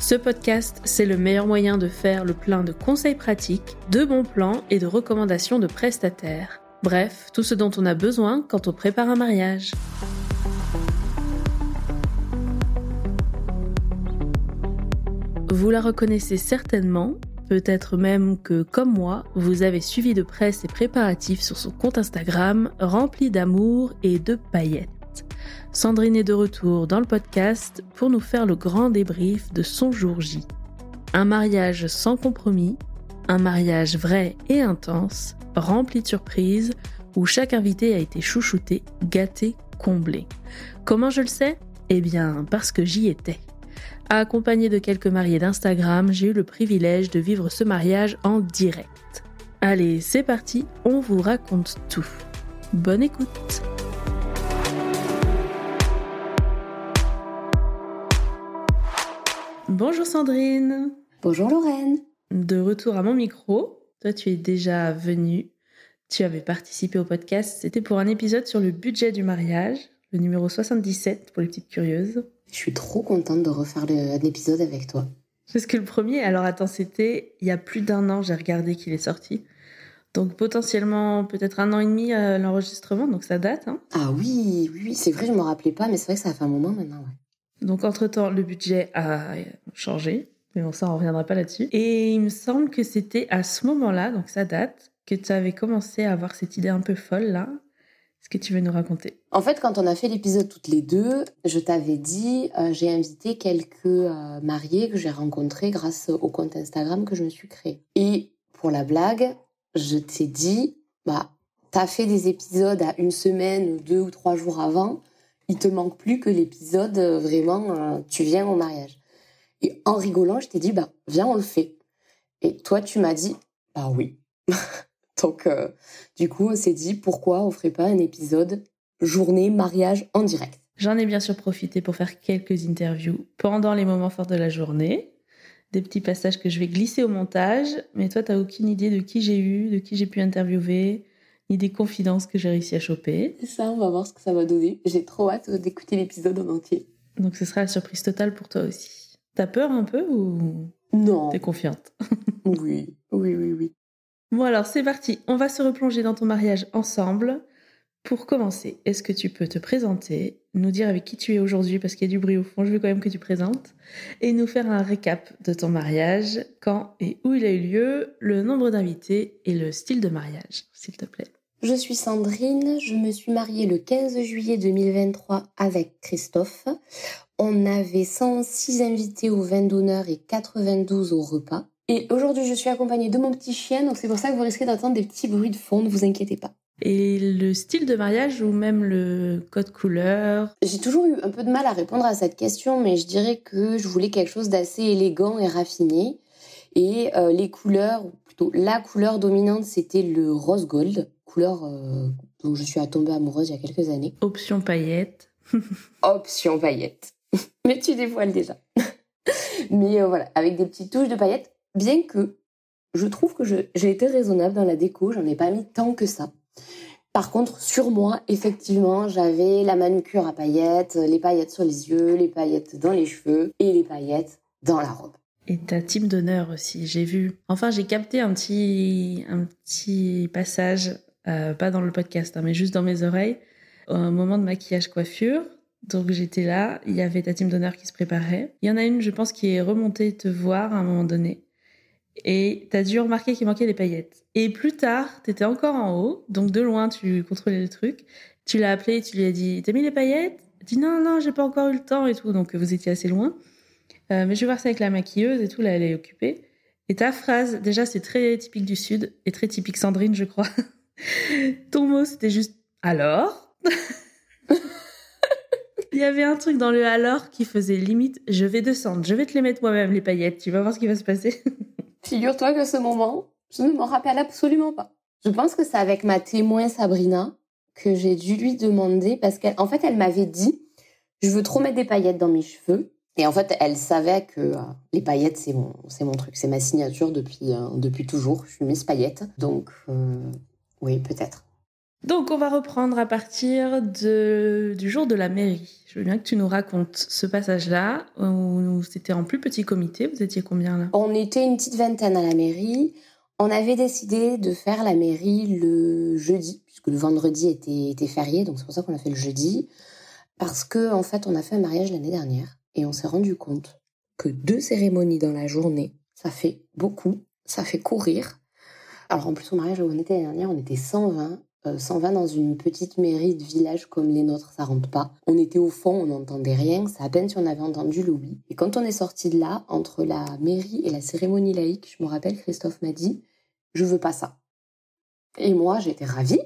Ce podcast, c'est le meilleur moyen de faire le plein de conseils pratiques, de bons plans et de recommandations de prestataires. Bref, tout ce dont on a besoin quand on prépare un mariage. Vous la reconnaissez certainement, peut-être même que, comme moi, vous avez suivi de près ses préparatifs sur son compte Instagram rempli d'amour et de paillettes. Sandrine est de retour dans le podcast pour nous faire le grand débrief de son jour J. Un mariage sans compromis, un mariage vrai et intense, rempli de surprises, où chaque invité a été chouchouté, gâté, comblé. Comment je le sais? Eh bien, parce que j'y étais. Accompagné de quelques mariés d'Instagram, j'ai eu le privilège de vivre ce mariage en direct. Allez, c'est parti, on vous raconte tout. Bonne écoute Bonjour Sandrine. Bonjour Lorraine. De retour à mon micro. Toi, tu es déjà venue. Tu avais participé au podcast. C'était pour un épisode sur le budget du mariage, le numéro 77 pour les petites curieuses. Je suis trop contente de refaire un épisode avec toi. Parce que le premier, alors attends, c'était il y a plus d'un an, j'ai regardé qu'il est sorti. Donc potentiellement peut-être un an et demi à l'enregistrement, donc ça date. Hein ah oui, oui, c'est vrai, je me rappelais pas, mais c'est vrai que ça a fait un moment maintenant. Ouais. Donc, entre-temps, le budget a changé. Mais bon, ça, on reviendra pas là-dessus. Et il me semble que c'était à ce moment-là, donc ça date, que tu avais commencé à avoir cette idée un peu folle, là. Est-ce que tu veux nous raconter? En fait, quand on a fait l'épisode toutes les deux, je t'avais dit, euh, j'ai invité quelques euh, mariés que j'ai rencontrés grâce au compte Instagram que je me suis créé. Et pour la blague, je t'ai dit, bah, t'as fait des épisodes à une semaine, deux ou trois jours avant il te manque plus que l'épisode euh, vraiment euh, tu viens au mariage. Et en rigolant, je t'ai dit bah viens on le fait. Et toi tu m'as dit bah oui. Donc euh, du coup on s'est dit pourquoi on ferait pas un épisode journée mariage en direct? J'en ai bien sûr profité pour faire quelques interviews pendant les moments forts de la journée, des petits passages que je vais glisser au montage, mais toi t'as aucune idée de qui j'ai eu, de qui j'ai pu interviewer, ni des confidences que j'ai réussi à choper. C'est ça, on va voir ce que ça va donner. J'ai trop hâte d'écouter l'épisode en entier. Donc ce sera la surprise totale pour toi aussi. T'as peur un peu ou Non. T'es confiante? Oui, oui, oui, oui. Bon alors c'est parti, on va se replonger dans ton mariage ensemble. Pour commencer, est-ce que tu peux te présenter, nous dire avec qui tu es aujourd'hui parce qu'il y a du bruit au fond, je veux quand même que tu présentes, et nous faire un récap de ton mariage, quand et où il a eu lieu, le nombre d'invités et le style de mariage, s'il te plaît. Je suis Sandrine, je me suis mariée le 15 juillet 2023 avec Christophe. On avait 106 invités au vin d'honneur et 92 au repas. Et aujourd'hui, je suis accompagnée de mon petit chien, donc c'est pour ça que vous risquez d'entendre des petits bruits de fond, ne vous inquiétez pas. Et le style de mariage ou même le code couleur? J'ai toujours eu un peu de mal à répondre à cette question, mais je dirais que je voulais quelque chose d'assez élégant et raffiné. Et euh, les couleurs, ou plutôt la couleur dominante, c'était le rose gold couleur euh, dont je suis tombée amoureuse il y a quelques années. Option paillettes. Option paillettes. Mais tu dévoiles déjà. Mais euh, voilà, avec des petites touches de paillettes, bien que je trouve que j'ai été raisonnable dans la déco, j'en ai pas mis tant que ça. Par contre, sur moi, effectivement, j'avais la manucure à paillettes, les paillettes sur les yeux, les paillettes dans les cheveux et les paillettes dans la robe. Et ta team d'honneur aussi, j'ai vu. Enfin, j'ai capté un petit, un petit passage euh, pas dans le podcast, hein, mais juste dans mes oreilles, au moment de maquillage coiffure. Donc j'étais là, il y avait ta team d'honneur qui se préparait. Il y en a une, je pense, qui est remontée te voir à un moment donné. Et t'as dû remarquer qu'il manquait des paillettes. Et plus tard, t'étais encore en haut, donc de loin, tu contrôlais le truc. Tu l'as appelé, tu lui as dit, t'as mis les paillettes? Elle dit non, non, j'ai pas encore eu le temps et tout, donc vous étiez assez loin. Euh, mais je vais voir ça avec la maquilleuse et tout, là, elle est occupée. Et ta phrase, déjà, c'est très typique du Sud et très typique Sandrine, je crois. Ton mot, c'était juste alors. Il y avait un truc dans le alors qui faisait limite je vais descendre, je vais te les mettre moi-même, les paillettes, tu vas voir ce qui va se passer. Figure-toi que ce moment, je ne m'en rappelle absolument pas. Je pense que c'est avec ma témoin Sabrina que j'ai dû lui demander parce qu'en fait, elle m'avait dit, je veux trop mettre des paillettes dans mes cheveux. Et en fait, elle savait que euh, les paillettes, c'est mon, c'est mon truc, c'est ma signature depuis, euh, depuis toujours. Je suis Miss Paillettes. Donc, euh, oui, peut-être. Donc, on va reprendre à partir de, du jour de la mairie. Je veux bien que tu nous racontes ce passage-là, où c'était en plus petit comité. Vous étiez combien là? On était une petite vingtaine à la mairie. On avait décidé de faire la mairie le jeudi, puisque le vendredi était, était férié, donc c'est pour ça qu'on a fait le jeudi. Parce que, en fait, on a fait un mariage l'année dernière et on s'est rendu compte que deux cérémonies dans la journée, ça fait beaucoup, ça fait courir. Alors en plus au mariage où on était l'année dernière, on était 120. 120 euh, dans une petite mairie de village comme les nôtres, ça rentre pas. On était au fond, on n'entendait rien, c'est à peine si on avait entendu le oui. Et quand on est sorti de là, entre la mairie et la cérémonie laïque, je me rappelle, Christophe m'a dit, je veux pas ça. Et moi, j'étais ravie,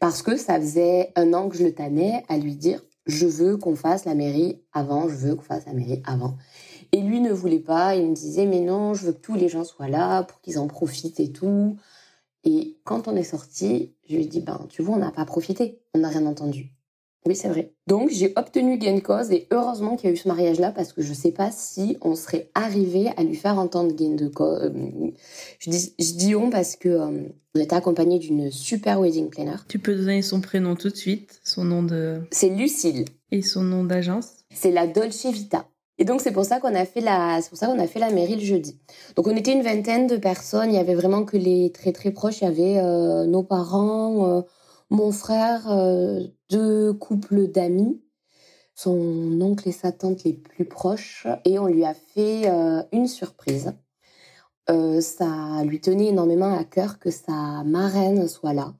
parce que ça faisait un an que je le tannais à lui dire, je veux qu'on fasse la mairie avant, je veux qu'on fasse la mairie avant. Et lui ne voulait pas, il me disait mais non, je veux que tous les gens soient là pour qu'ils en profitent et tout. Et quand on est sorti, je lui ai dit ben tu vois, on n'a pas profité, on n'a rien entendu. Oui, c'est vrai. Donc, j'ai obtenu gain de cause et heureusement qu'il y a eu ce mariage-là parce que je sais pas si on serait arrivé à lui faire entendre gain de cause. Euh, je dis, je dis on parce que euh, on était accompagné d'une super wedding planner. Tu peux donner son prénom tout de suite, son nom de. C'est Lucille. Et son nom d'agence C'est la Dolce Vita. Et donc c'est pour ça qu'on a fait la, c'est pour ça qu'on a fait la mairie le jeudi. Donc on était une vingtaine de personnes. Il y avait vraiment que les très très proches. Il y avait euh, nos parents, mon frère, euh, deux couples d'amis, son oncle et sa tante les plus proches, et on lui a fait euh, une surprise. Euh, ça lui tenait énormément à cœur que sa marraine soit là.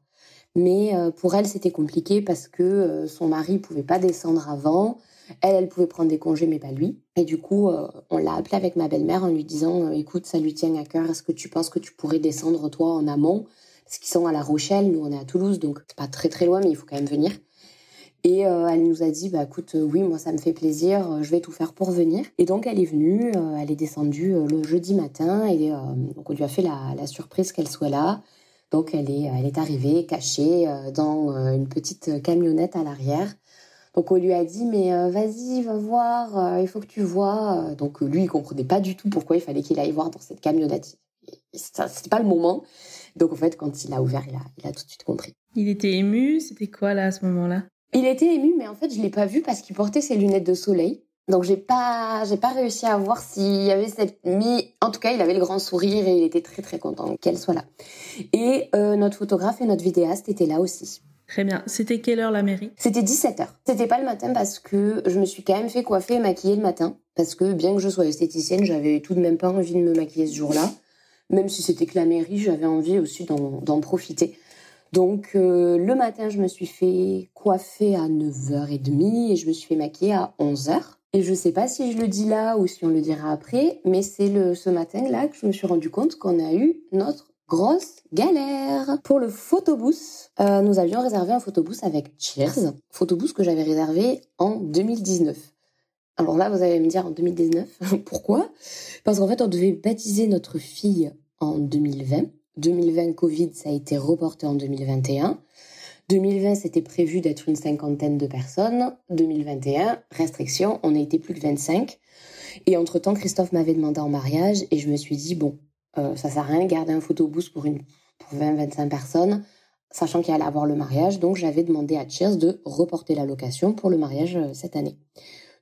Mais pour elle, c'était compliqué parce que son mari pouvait pas descendre avant. Elle, elle pouvait prendre des congés, mais pas lui. Et du coup, on l'a appelé avec ma belle-mère en lui disant, écoute, ça lui tient à cœur. Est-ce que tu penses que tu pourrais descendre toi en amont? Parce qu'ils sont à La Rochelle, nous on est à Toulouse, donc c'est pas très très loin, mais il faut quand même venir. Et euh, elle nous a dit, bah écoute, euh, oui, moi ça me fait plaisir, euh, je vais tout faire pour venir. Et donc elle est venue, elle est descendue le jeudi matin, et donc on lui a fait la, la surprise qu'elle soit là. Donc elle est, elle est arrivée cachée dans une petite camionnette à l'arrière. Donc on lui a dit mais vas-y va voir, il faut que tu vois. Donc lui il comprenait pas du tout pourquoi il fallait qu'il aille voir dans cette camionnette. C'était pas le moment. Donc en fait, quand il a ouvert, il a, il a tout de suite compris. Il était ému, c'était quoi là à ce moment-là? Il était ému, mais en fait, je l'ai pas vu parce qu'il portait ses lunettes de soleil. Donc j'ai pas, j'ai pas réussi à voir s'il y avait cette. Mais en tout cas, il avait le grand sourire et il était très très content qu'elle soit là. Et euh, notre photographe et notre vidéaste étaient là aussi. Très bien. C'était quelle heure la mairie? C'était 17h. C'était pas le matin parce que je me suis quand même fait coiffer et maquiller le matin. Parce que bien que je sois esthéticienne, j'avais tout de même pas envie de me maquiller ce jour-là même si c'était que la mairie, j'avais envie aussi d'en profiter. Donc euh, le matin, je me suis fait coiffer à 9h30 et je me suis fait maquiller à 11h. Et je sais pas si je le dis là ou si on le dira après, mais c'est ce matin là que je me suis rendu compte qu'on a eu notre grosse galère. Pour le photobooth, euh, nous avions réservé un photobooth avec Cheers, photobooth que j'avais réservé en 2019. Alors là, vous allez me dire en 2019, pourquoi? Parce qu'en fait, on devait baptiser notre fille en 2020. 2020, Covid, ça a été reporté en 2021. 2020, c'était prévu d'être une cinquantaine de personnes. 2021, restriction, on a été plus que 25. Et entre-temps, Christophe m'avait demandé en mariage et je me suis dit, bon, euh, ça sert à rien de garder un photobooth pour, pour 20-25 personnes, sachant qu'il allait avoir le mariage. Donc, j'avais demandé à Cheers de reporter la location pour le mariage euh, cette année.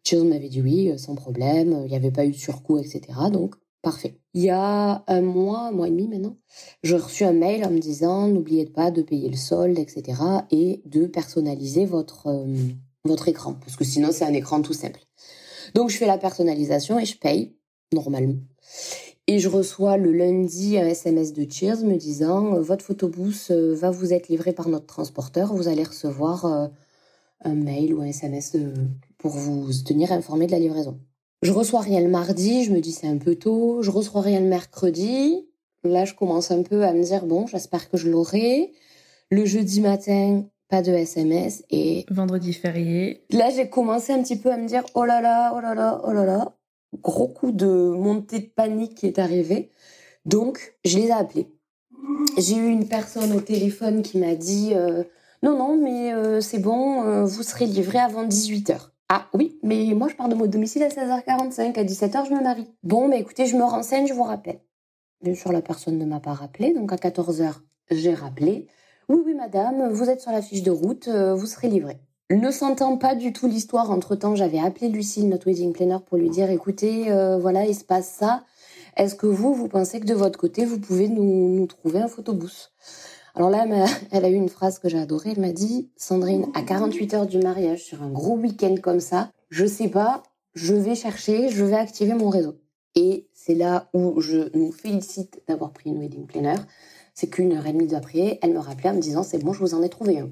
Cheers m'avait dit oui, euh, sans problème, il n'y avait pas eu de surcoût, etc. Donc, parfait. Il y a un mois, un mois et demi maintenant, j'ai reçu un mail en me disant n'oubliez pas de payer le solde, etc. et de personnaliser votre, euh, votre écran, parce que sinon c'est un écran tout simple. Donc je fais la personnalisation et je paye, normalement. Et je reçois le lundi un SMS de Cheers me disant votre photobooth euh, va vous être livré par notre transporteur, vous allez recevoir un mail ou un SMS pour vous tenir informé de la livraison. Je reçois rien le mardi, je me dis c'est un peu tôt. Je reçois rien le mercredi. Là, je commence un peu à me dire bon, j'espère que je l'aurai. Le jeudi matin, pas de SMS et vendredi férié. Là, j'ai commencé un petit peu à me dire oh là là, oh là là, oh là là. Gros coup de montée de panique qui est arrivé. Donc, je les ai appelés. J'ai eu une personne au téléphone qui m'a dit euh, Non, non, mais euh, c'est bon, euh, vous serez livré avant 18h. Ah oui, mais moi je pars de mon domicile à 16h45, à 17h je me marie. Bon, mais écoutez, je me renseigne, je vous rappelle. Bien sûr, la personne ne m'a pas rappelé, donc à 14h, j'ai rappelé. Oui, oui, madame, vous êtes sur la fiche de route, vous serez livré. Ne sentant pas du tout l'histoire, entre-temps, j'avais appelé Lucille, notre wedding planner, pour lui dire, écoutez, voilà, il se passe ça. Est-ce que vous, vous pensez que de votre côté, vous pouvez nous, nous trouver un photobooth? Alors là, elle a eu une phrase que j'ai adorée. Elle m'a dit, Sandrine, à 48 heures du mariage, sur un gros week-end comme ça, je sais pas, je vais chercher, je vais activer mon réseau. Et c'est là où je nous félicite d'avoir pris une wedding planner. C'est qu'une heure et demie après, elle me rappelait en me disant, c'est bon, je vous en ai trouvé un.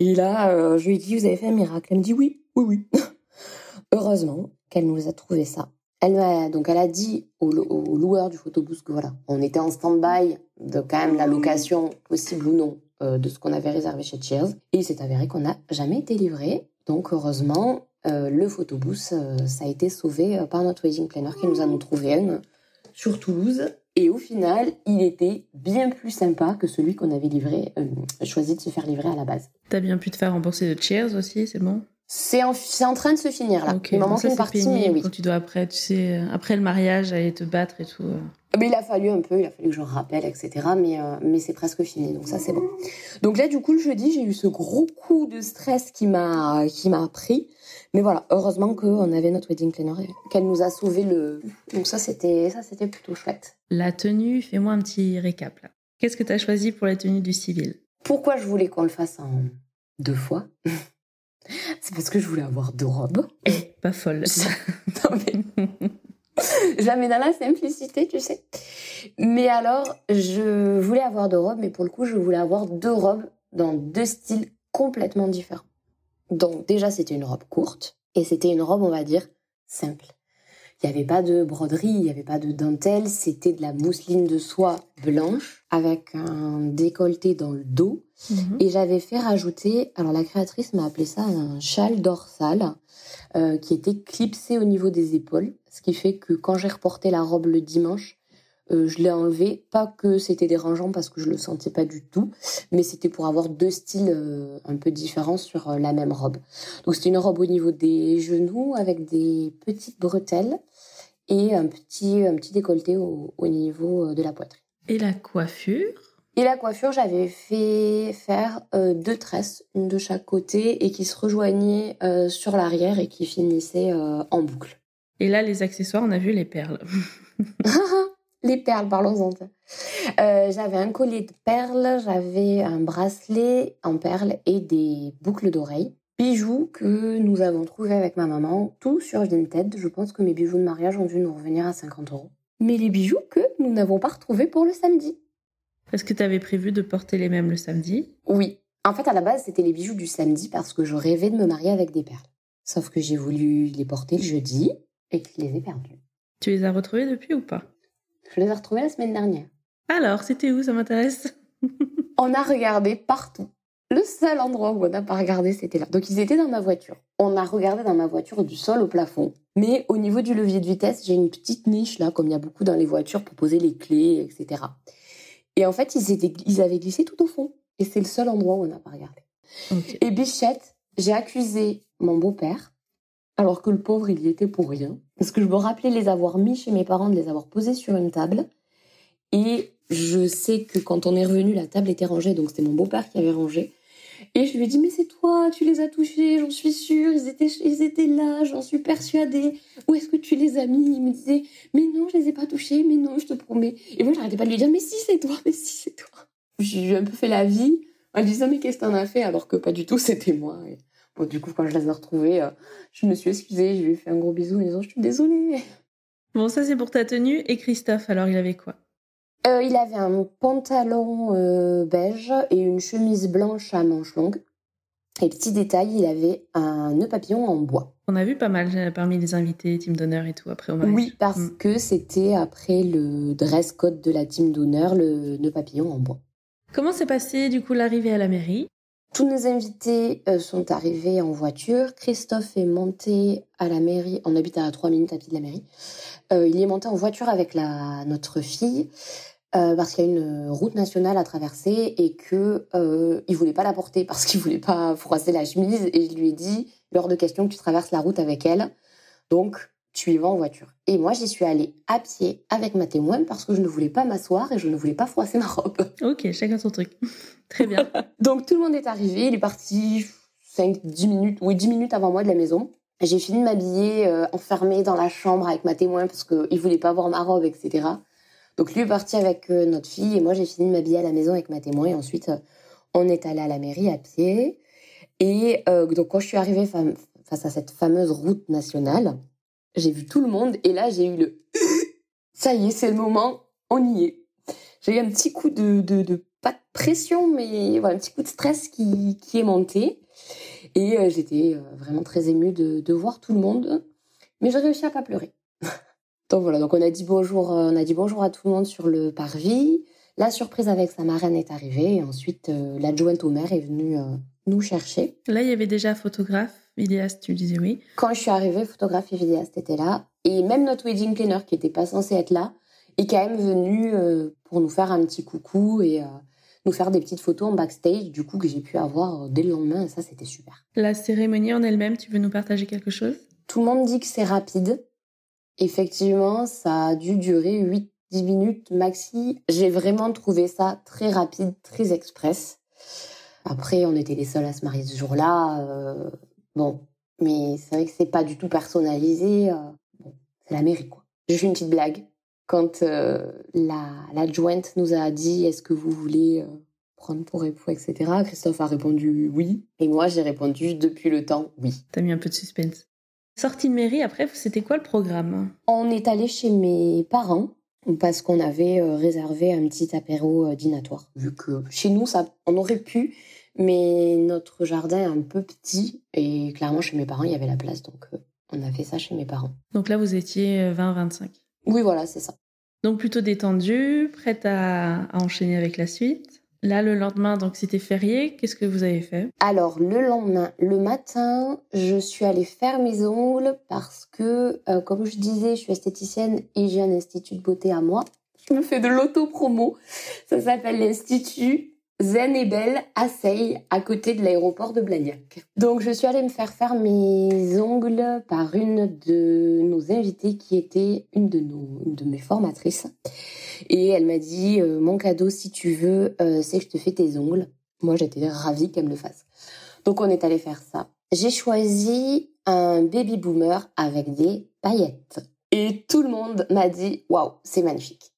Et là, euh, je lui ai dit, vous avez fait un miracle. Elle me dit, oui, oui, oui. Heureusement qu'elle nous a trouvé ça elle a, donc elle a dit au, loueur du photobooth que voilà, on était en stand-by de quand même la location possible ou non euh, de ce qu'on avait réservé chez Cheers. Et il s'est avéré qu'on n'a jamais été livré. Donc heureusement, euh, le photobooth, euh, ça a été sauvé par notre wedding planner qui nous a nous trouvé un sur Toulouse. Et au final, il était bien plus sympa que celui qu'on avait livré, choisi de se faire livrer à la base. T'as bien pu te faire rembourser de Cheers aussi, c'est bon? C'est en, en, train de se finir là. il m'en manque une partie, mais oui. Quand tu dois après, tu sais, euh, après le mariage, aller te battre et tout. Euh. Mais il a fallu un peu, il a fallu que je rappelle, etc. Mais, euh, mais c'est presque fini, donc ça c'est bon. Donc là, du coup, le jeudi, j'ai eu ce gros coup de stress qui m'a qui m'a pris. Mais voilà, heureusement qu'on avait notre wedding planner, qu'elle nous a sauvé le. Donc ça, c'était ça, c'était plutôt chouette. La tenue, fais-moi un petit récap là. Qu'est-ce que tu as choisi pour la tenue du civil? Pourquoi je voulais qu'on le fasse en deux fois? c'est parce que je voulais avoir deux robes. Eh, pas folle. non, mais... Jamais dans la simplicité, tu sais. Mais alors, je voulais avoir deux robes, mais pour le coup, je voulais avoir deux robes dans deux styles complètement différents. Donc déjà, c'était une robe courte, et c'était une robe, on va dire, simple. Il n'y avait pas de broderie, il n'y avait pas de dentelle, c'était de la mousseline de soie blanche avec un décolleté dans le dos. Mhm. Et j'avais fait rajouter, alors la créatrice m'a appelé ça un châle dorsal euh, qui était clipsé au niveau des épaules, ce qui fait que quand j'ai reporté la robe le dimanche, euh, je l'ai enlevé. Pas que c'était dérangeant parce que je le sentais pas du tout, mais c'était pour avoir deux styles euh, un peu différents sur la même robe. Donc c'était une robe au niveau des genoux avec des petites bretelles et un petit, un petit décolleté au, niveau euh, de la poitrine. Et la coiffure? Et la coiffure, j'avais fait faire euh, deux tresses, une de chaque côté, et qui se rejoignaient euh, sur l'arrière et qui finissaient en boucle. Et là, les accessoires, on a vu les perles. les perles, parlons-en. j'avais un collier de perles, j'avais un bracelet en perles et des boucles d'oreilles bijoux que nous avons trouvés avec ma maman, tout sur Vinted. Je pense que mes bijoux de mariage ont dû nous revenir à 50 euros. Mais les bijoux que nous n'avons pas retrouvés pour le samedi. Est-ce que tu avais prévu de porter les mêmes le samedi? Oui. En fait, à la base, c'était les bijoux du samedi parce que je rêvais de me marier avec des perles. Sauf que j'ai voulu les porter le jeudi et que je les ai perdus. Tu les as retrouvés depuis ou pas? Je les ai retrouvés la semaine dernière. Alors, c'était où? Ça m'intéresse. On a regardé partout. Le seul endroit où on n'a pas regardé, c'était là. Donc ils étaient dans ma voiture. On a regardé dans ma voiture du sol au plafond. Mais au niveau du levier de vitesse, j'ai une petite niche là, comme il y a beaucoup dans les voitures, pour poser les clés, etc. Et en fait, ils, étaient, ils avaient glissé tout au fond. Et c'est le seul endroit où on n'a pas regardé. Et Bichette, j'ai accusé mon beau-père, alors que le pauvre, il y était pour rien. Parce que je me rappelais les avoir mis chez mes parents, de les avoir posés sur une table. Et je sais que quand on est revenu, la table était rangée, donc c'était mon beau-père qui avait rangé. Et je lui dit, mais c'est toi, tu les as touchés, j'en suis sûre, ils étaient, ils étaient là, j'en suis persuadée. Où est-ce que tu les as mis? Il me disait, mais non, je les ai pas touchés, mais non, je te promets. Et moi, j'arrêtais pas de lui dire, mais si, c'est toi, mais si, c'est toi. J'ai un peu fait la vie en lui disant, mais qu'est-ce que t'en as fait? Alors que pas du tout, c'était moi. Bon, du coup, quand je les ai retrouvés, euh, je me suis excusée, je lui ai fait un gros bisou en disant, je suis désolée. Bon, ça, c'est pour ta tenue. Et Christophe, alors, il avait quoi? Euh, il avait un pantalon euh, beige et une chemise blanche à manches longues. Et petit détail, il avait un nœud papillon en bois. On a vu pas mal euh, parmi les invités, team d'honneur et tout après au mariage. Oui, parce mm. que c'était après le dress code de la team d'honneur, le nœud papillon en bois. Comment s'est passé du coup l'arrivée à la mairie? Tous nos invités euh, sont arrivés en voiture. Christophe est monté à la mairie. On habite à 3 minutes à pied de la mairie. Il est monté en voiture avec la, notre fille euh, parce qu'il y a une route nationale à traverser et que euh, il voulait pas la porter parce qu'il voulait pas froisser la chemise. Et je lui ai dit, lors de question que tu traverses la route avec elle. Donc, tu y vas en voiture. Et moi, j'y suis allée à pied avec ma témoin parce que je ne voulais pas m'asseoir et je ne voulais pas froisser ma robe. Ok, chacun son truc. Très bien. Donc tout le monde est arrivé, il est parti 5, 10 minutes, oui 10 minutes avant moi de la maison. J'ai fini de m'habiller euh, enfermée dans la chambre avec ma témoin parce qu'il voulait pas voir ma robe, etc. Donc lui est parti avec euh, notre fille et moi j'ai fini de m'habiller à la maison avec ma témoin et ensuite euh, on est allé à la mairie à pied. Et euh, donc quand je suis arrivée face à cette fameuse route nationale, j'ai vu tout le monde et là j'ai eu le ça y est c'est le moment, on y est. J'ai eu un petit coup de, pas de pression mais voilà, un petit coup de stress qui, qui est monté et j'étais vraiment très émue de, de voir tout le monde, mais j'ai réussi à pas pleurer. Donc voilà, donc on a dit bonjour, euh, on a dit bonjour à tout le monde sur le parvis. La surprise avec sa marraine est arrivée et ensuite euh, l'adjointe au maire est venue euh, nous chercher. Là, il y avait déjà photographe, vidéaste, tu disais oui. Quand je suis arrivée, photographe et vidéaste étaient là. Et même notre wedding planner, qui était pas censé être là, est quand même venu euh, pour nous faire un petit coucou et nous faire des petites photos en backstage, du coup, que j'ai pu avoir dès le lendemain. Et ça, c'était super. La cérémonie en elle-même, tu veux nous partager quelque chose? Tout le monde dit que c'est rapide. Effectivement, ça a dû durer 8-10 minutes maxi. J'ai vraiment trouvé ça très rapide, très express. Après, on était les seuls à se marier ce jour-là. euh, bon, mais c'est vrai que c'est pas du tout personnalisé. euh, bon, c'est la mairie, quoi. J'ai fait une petite blague quand euh, la l'adjointe nous a dit est-ce que vous voulez euh, prendre pour époux, etc. Christophe a répondu oui. Et moi, j'ai répondu depuis le temps oui. T'as mis un peu de suspense. Sortie de mairie, après, c'était quoi le programme? On est allé chez mes parents parce qu'on avait euh, réservé un petit apéro euh, dînatoire. Vu que chez nous, ça, on aurait pu, mais notre jardin est un peu petit et clairement chez mes parents, il y avait la place, donc euh, on a fait ça chez mes parents. Donc là, vous étiez euh, 20-25. Oui, voilà, c'est ça. Donc plutôt détendu, prête à, à enchaîner avec la suite. Là, le lendemain, donc c'était férié, qu'est-ce que vous avez fait? Alors, le lendemain, le matin, je suis allée faire mes ongles parce que, euh, comme je disais, je suis esthéticienne et j'ai un institut de beauté à moi. Je me fais de l'auto-promo. Ça s'appelle l'Institut Zen et Belle à à côté de l'aéroport de Blagnac. Donc, je suis allée me faire faire mes ongles par une de nos invitées qui était une de, nos, une de mes formatrices. Et elle m'a dit, euh, mon cadeau, si tu veux, euh, c'est que je te fais tes ongles. Moi, j'étais ravie qu'elle me le fasse. Donc, on est allé faire ça. J'ai choisi un baby boomer avec des paillettes. Et tout le monde m'a dit, waouh, c'est magnifique.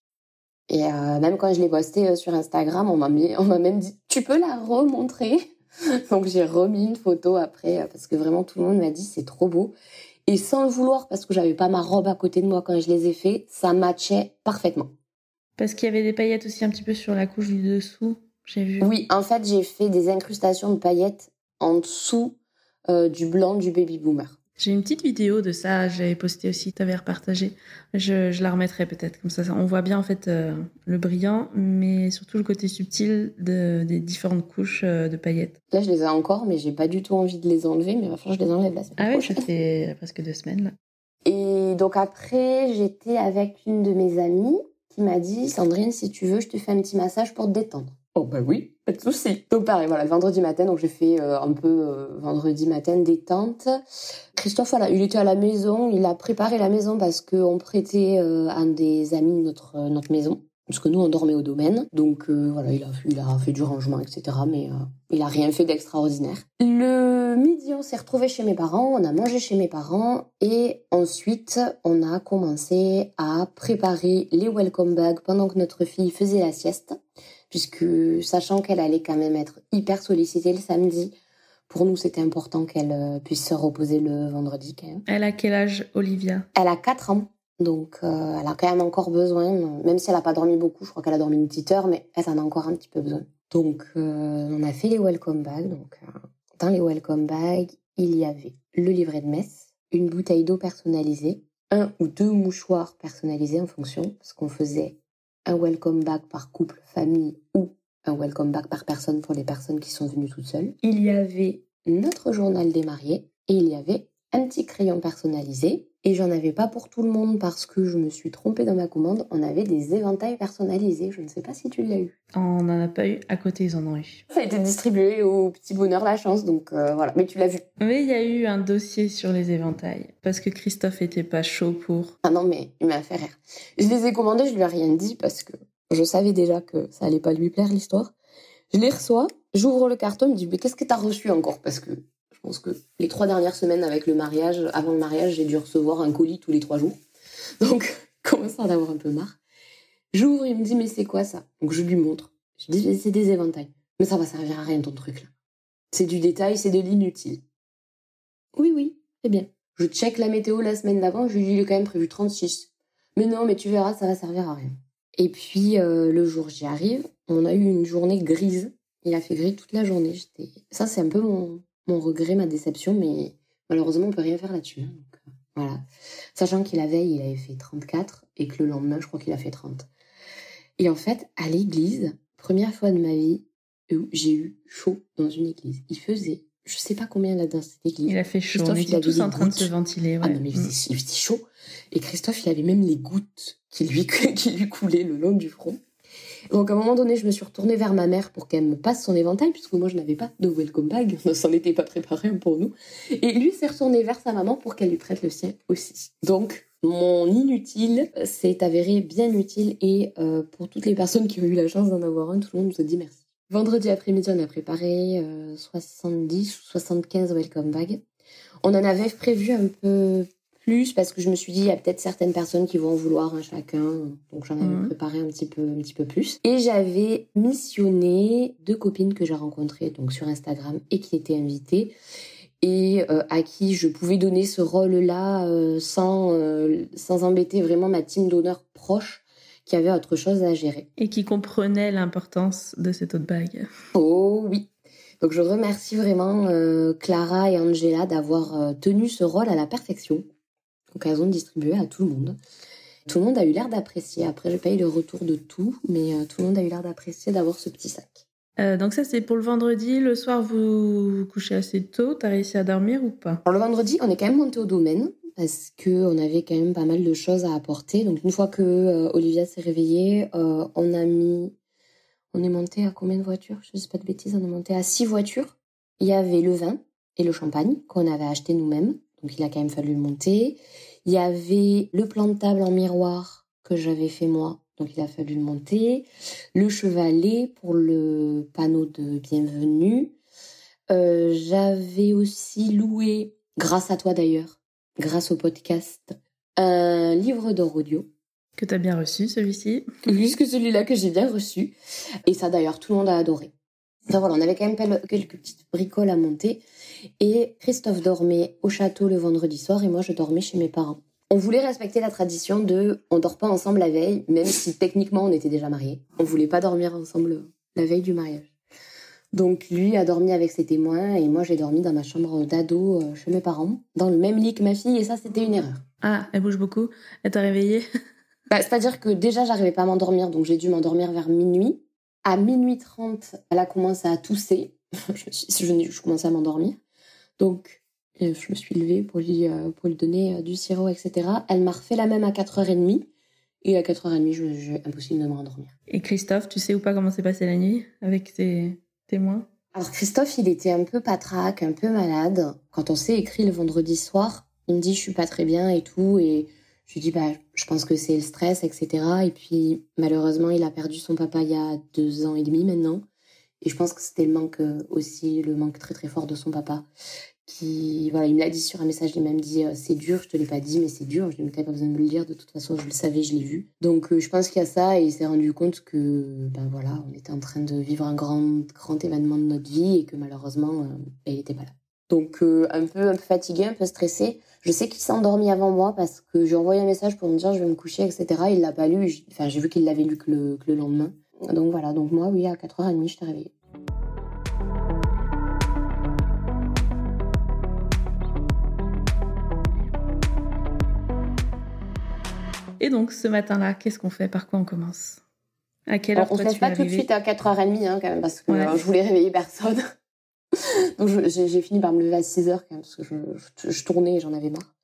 Et euh, même quand je l'ai posté euh, sur Instagram, on m'a même dit, tu peux la remontrer? Donc, j'ai remis une photo après, euh, parce que vraiment, tout le monde m'a dit, c'est trop beau. Et sans le vouloir, parce que j'avais pas ma robe à côté de moi quand je les ai fait, ça matchait parfaitement. Parce qu'il y avait des paillettes aussi un petit peu sur la couche du dessous, j'ai vu. Oui, en fait, j'ai fait des incrustations de paillettes en dessous euh, du blanc du baby boomer. J'ai une petite vidéo de ça, j'avais posté aussi, t'avais repartagé. Je, je la remettrai peut-être, comme ça on voit bien en fait euh, le brillant, mais surtout le côté subtil de, des différentes couches euh, de paillettes. Là, je les ai encore, mais j'ai pas du tout envie de les enlever, mais enfin, je les enlève la semaine Ah ouais, prochaine. ça fait presque deux semaines là. Et donc après, j'étais avec une de mes amies qui m'a dit, Sandrine, si tu veux, je te fais un petit massage pour te détendre. Oh bah oui, pas de souci. Donc pareil, voilà, vendredi matin, donc j'ai fait euh, un peu euh, vendredi matin détente. Christophe, voilà, il était à la maison, il a préparé la maison parce qu'on prêtait euh, à un des amis notre euh, notre maison. Parce que nous, on dormait au domaine. Donc euh, voilà, il a, il a fait du rangement, etc. Mais euh, il a rien fait d'extraordinaire. Le midi, on s'est retrouvés chez mes parents, on a mangé chez mes parents. Et ensuite, on a commencé à préparer les welcome bags pendant que notre fille faisait la sieste. Puisque, sachant qu'elle allait quand même être hyper sollicitée le samedi, pour nous, c'était important qu'elle euh, puisse se reposer le vendredi quand même. Elle a quel âge, Olivia? Elle a 4 ans. Donc, euh, elle a quand même encore besoin, même si elle n'a pas dormi beaucoup, je crois qu'elle a dormi une petite heure, mais elle en a encore un petit peu besoin. Donc, euh, on a fait les welcome bags. Donc, euh, dans les welcome bags, il y avait le livret de messe, une bouteille d'eau personnalisée, un ou deux mouchoirs personnalisés en fonction, parce qu'on faisait un welcome bag par couple, famille ou un welcome back par personne pour les personnes qui sont venues toutes seules. Il y avait notre journal des mariés et il y avait un petit crayon personnalisé. Et j'en avais pas pour tout le monde parce que je me suis trompée dans ma commande. On avait des éventails personnalisés. Je ne sais pas si tu l'as eu. On n'en a pas eu. À côté, ils en ont eu. Ça a été distribué au petit bonheur la chance. Donc euh, voilà. Mais tu l'as vu. Mais il y a eu un dossier sur les éventails. Parce que Christophe était pas chaud pour. Ah non, mais il m'a fait rire. Je les ai commandés, je lui ai rien dit parce que je savais déjà que ça allait pas lui plaire l'histoire. Je les reçois, j'ouvre le carton, il me dit mais qu'est-ce que t'as reçu encore? Parce que je pense que les trois dernières semaines avec le mariage, avant le mariage, j'ai dû recevoir un colis tous les trois jours. Donc, commence à en avoir un peu marre? J'ouvre, il me dit mais c'est quoi ça? Donc je lui montre. Je dis c'est des éventails. Mais ça va servir à rien ton truc là. C'est du détail, c'est de l'inutile. Oui, oui, c'est bien. Je check la météo la semaine d'avant, je lui dis il est quand même prévu 36. Mais non, mais tu verras, ça va servir à rien. Et puis euh, le jour j'y arrive, on a eu une journée grise. Il a fait gris toute la journée. Ça c'est un peu mon, mon regret, ma déception, mais malheureusement on peut rien faire là-dessus. Hein, euh, voilà. Sachant qu'il avait, il avait fait 34 et que le lendemain je crois qu'il a fait 30. Et en fait, à l'église, première fois de ma vie où j'ai eu chaud dans une église. Il faisait je sais pas combien là dans cette église. Il a fait chaud. Christophe, il, était tous en train de se ventiler. Ah non, mais il faisait, chaud. Et Christophe, il avait même les gouttes qui lui, qui lui coulaient le long du front. Donc à un moment donné, je me suis retournée vers ma mère pour qu'elle me passe son éventail, puisque moi je n'avais pas de welcome bag, on s'en était pas préparé pour nous. Et lui s'est retourné vers sa maman pour qu'elle lui prête le sien aussi. Donc mon inutile s'est avéré bien utile et euh, pour toutes les personnes qui ont eu la chance d'en avoir un, tout le monde nous a dit merci. Vendredi après-midi, on a préparé 70 ou 75 welcome bags. On en avait prévu un peu plus parce que je me suis dit il y a peut-être certaines personnes qui vont en vouloir un chacun donc j'en avais mhm. préparé un petit peu un petit peu plus et j'avais missionné deux copines que j'ai rencontrées donc sur Instagram et qui étaient invitées et euh, à qui je pouvais donner ce rôle là euh, sans euh, sans embêter vraiment ma team d'honneur proche qui avait autre chose à gérer. Et qui comprenait l'importance de cette autre bague. Oh oui. Donc je remercie vraiment euh, Clara et Angela d'avoir euh, tenu ce rôle à la perfection. Occasion de distribuer à tout le monde. Tout le monde a eu l'air d'apprécier. Après, je pas eu le retour de tout, mais euh, tout le monde a eu l'air d'apprécier d'avoir ce petit sac. donc ça, c'est pour le vendredi. Le soir, vous vous couchez assez tôt. T'as réussi à dormir ou pas? Alors, Le vendredi, on est quand même monté au domaine parce que on avait quand même pas mal de choses à apporter. Donc une fois que euh, Olivia s'est réveillée, euh, on a mis, on est monté à combien de voitures? Je ne sais pas de bêtises, on est monté à six voitures. Il y avait le vin et le champagne qu'on avait acheté nous-mêmes, donc il a quand même fallu le monter. Il y avait le plan de table en miroir que j'avais fait moi, donc il a fallu le monter. Le chevalet pour le panneau de bienvenue. Euh, j'avais aussi loué, grâce à toi d'ailleurs, grâce au podcast, un livre d'or audio. Que tu as bien reçu, celui-ci Plus que celui-là que j'ai bien reçu. Et ça, d'ailleurs, tout le monde a adoré. Enfin voilà, on avait quand même quelques petites bricoles à monter. Et Christophe dormait au château le vendredi soir et moi, je dormais chez mes parents. On voulait respecter la tradition de on dort pas ensemble la veille, même si techniquement on était déjà mariés. On voulait pas dormir ensemble la veille du mariage. Donc lui a dormi avec ses témoins et moi j'ai dormi dans ma chambre d'ado euh, chez mes parents, dans le même lit que ma fille et ça c'était une erreur. Ah, elle bouge beaucoup Elle t'a réveillée bah, C'est-à-dire que déjà j'arrivais pas à m'endormir donc j'ai dû m'endormir vers minuit. À minuit 30, elle a commencé à tousser. je, je, je commençais à m'endormir. Donc euh, je me suis levée pour lui, euh, pour lui donner du sirop, etc. Elle m'a refait la même à 4h30. Et à 4h30, je, impossible de me rendormir. Et Christophe, tu sais ou pas comment s'est passée la nuit avec tes, alors Christophe, il était un peu patraque, un peu malade. Quand on s'est écrit le vendredi soir, il me dit je suis pas très bien et tout, et je lui dis bah je pense que c'est le stress, etc. Et puis malheureusement, il a perdu son papa il y a deux ans et demi maintenant, et je pense que c'était le manque euh, aussi, le manque très très fort de son papa qui voilà il me l'a dit sur un message il m'a même dit euh, c'est dur. Je te l'ai pas dit mais c'est dur. Je lui ai pas besoin de me le dire. De toute façon je le savais je l'ai vu. Donc euh, je pense qu'il y a ça et il s'est rendu compte que ben voilà on était en train de vivre un grand grand événement de notre vie et que malheureusement ben, il était pas là. Donc un peu un peu fatigué un peu stressé je sais qu'il s'est endormi avant moi parce que j'ai envoyé un message pour me dire je vais me coucher etc il l'a pas lu. Enfin j'ai vu qu'il l'avait lu que le, que le lendemain. Donc voilà. Donc moi oui à 4h30 je t'ai réveillée Et donc, ce matin-là, qu'est-ce qu'on fait? Par quoi on commence? À quelle heure On se lève pas tout de suite à 4h30 hein, quand même parce que je voulais réveiller personne. Donc j'ai fini par me lever à 6h quand même parce que je, je, tournais et j'en avais marre.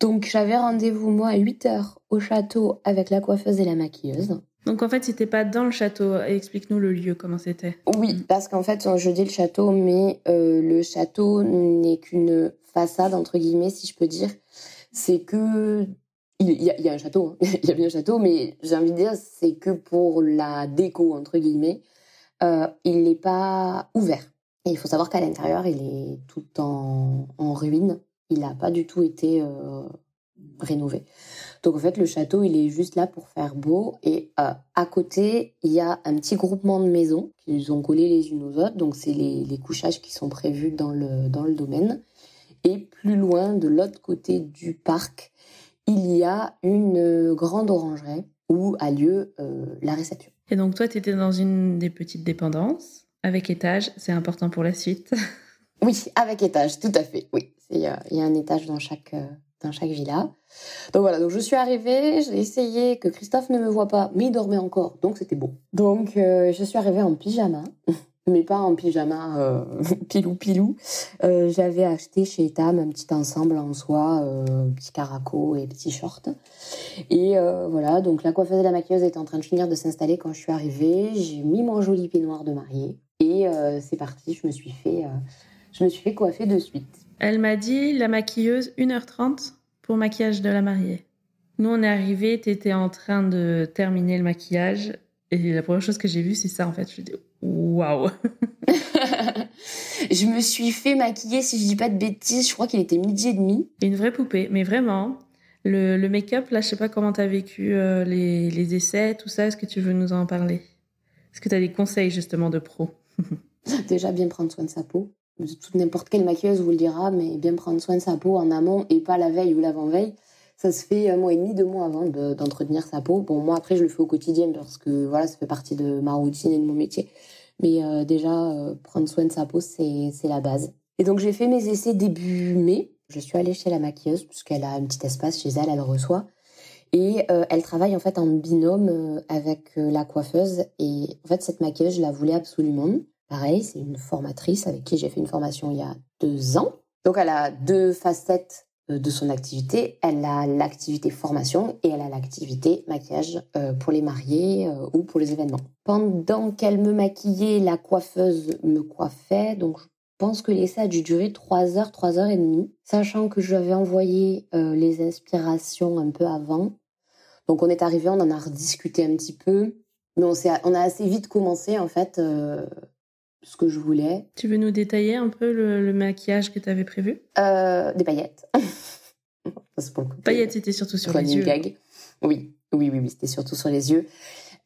Donc j'avais rendez-vous moi à 8h au château avec la coiffeuse et la maquilleuse. Donc en fait, c'était pas dans le château. Explique-nous le lieu, comment c'était. Oui, parce qu'en fait, je dis le château, mais euh, le château n'est qu'une façade entre guillemets, si je peux dire. C'est que il y, a, un château, hein. il y a bien un château, mais j'ai envie de dire c'est que pour la déco entre guillemets, euh, il n'est pas ouvert. Et il faut savoir qu'à l'intérieur, il est tout en, ruine. Il n'a pas du tout été euh, rénové. Donc en fait, le château, il est juste là pour faire beau. Et euh, à côté, il y a un petit groupement de maisons qu'ils ont collées les unes aux autres. Donc c'est les, couchages qui sont prévus dans le, dans le domaine. Et plus loin, de l'autre côté du parc, il y a une grande orangerie où a lieu euh, la réception. Et donc toi, tu étais dans une des petites dépendances avec étage, c'est important pour la suite. oui, avec étage, tout à fait. Oui, il y, a un étage dans chaque euh, dans chaque villa. Donc voilà, donc je suis arrivée, j'ai essayé que Christophe ne me voit pas, mais il dormait encore, donc c'était bon. Donc euh, je suis arrivée en pyjama. mais pas en pyjama euh, pilou pilou. Euh, j'avais acheté chez Etam un petit ensemble en soie, euh, petit caraco et petit short. Et euh, voilà, donc la coiffeuse et la maquilleuse étaient en train de finir de s'installer quand je suis arrivée. J'ai mis mon joli peignoir de mariée et euh, c'est parti. Je me suis fait, je me suis fait coiffer de suite. Elle m'a dit la maquilleuse 1h30 pour maquillage de la mariée. Nous on est arrivé, t'étais en train de terminer le maquillage et la première chose que j'ai vue c'est ça en fait. Je me dis Waouh Je me suis fait maquiller, si je dis pas de bêtises, je crois qu'il était midi et demi. Une vraie poupée, mais vraiment. Le, le make-up, là, je sais pas comment tu as vécu euh, les, les, essais, tout ça. Est-ce que tu veux nous en parler? Est-ce que tu as des conseils justement de pro? Déjà, bien prendre soin de sa peau. Toute n'importe quelle maquilleuse vous le dira, mais bien prendre soin de sa peau en amont et pas la veille ou l'avant-veille. Ça se fait un mois et demi, deux mois avant d'entretenir sa peau. Bon, moi, après, je le fais au quotidien parce que voilà, ça fait partie de ma routine et de mon métier. Mais euh, déjà, euh, prendre soin de sa peau, c'est la base. Et donc, j'ai fait mes essais début mai. Je suis allée chez la maquilleuse, puisqu'elle a un petit espace chez elle, elle reçoit. Et euh, elle travaille en fait en binôme avec la coiffeuse. Et en fait, cette maquilleuse, je la voulais absolument. Pareil, c'est une formatrice avec qui j'ai fait une formation il y a deux ans. Donc, elle a deux facettes euh, de son activité. Elle a l'activité formation et elle a l'activité maquillage euh, pour les mariés euh, ou pour les événements. Pendant qu'elle me maquillait, la coiffeuse me coiffait. Donc je pense que l'essai a dû durer 3 heures, 3 heures et demie, sachant que j'avais envoyé les inspirations un peu avant. Donc on est arrivé, on en a rediscuté un petit peu, mais on, on a assez vite commencé en fait ce que je voulais. Tu veux nous détailler un peu le, maquillage que tu avais prévu? Euh, Des paillettes. paillettes, c'était surtout sur les yeux. Oui, oui, oui, oui c'était surtout sur les yeux.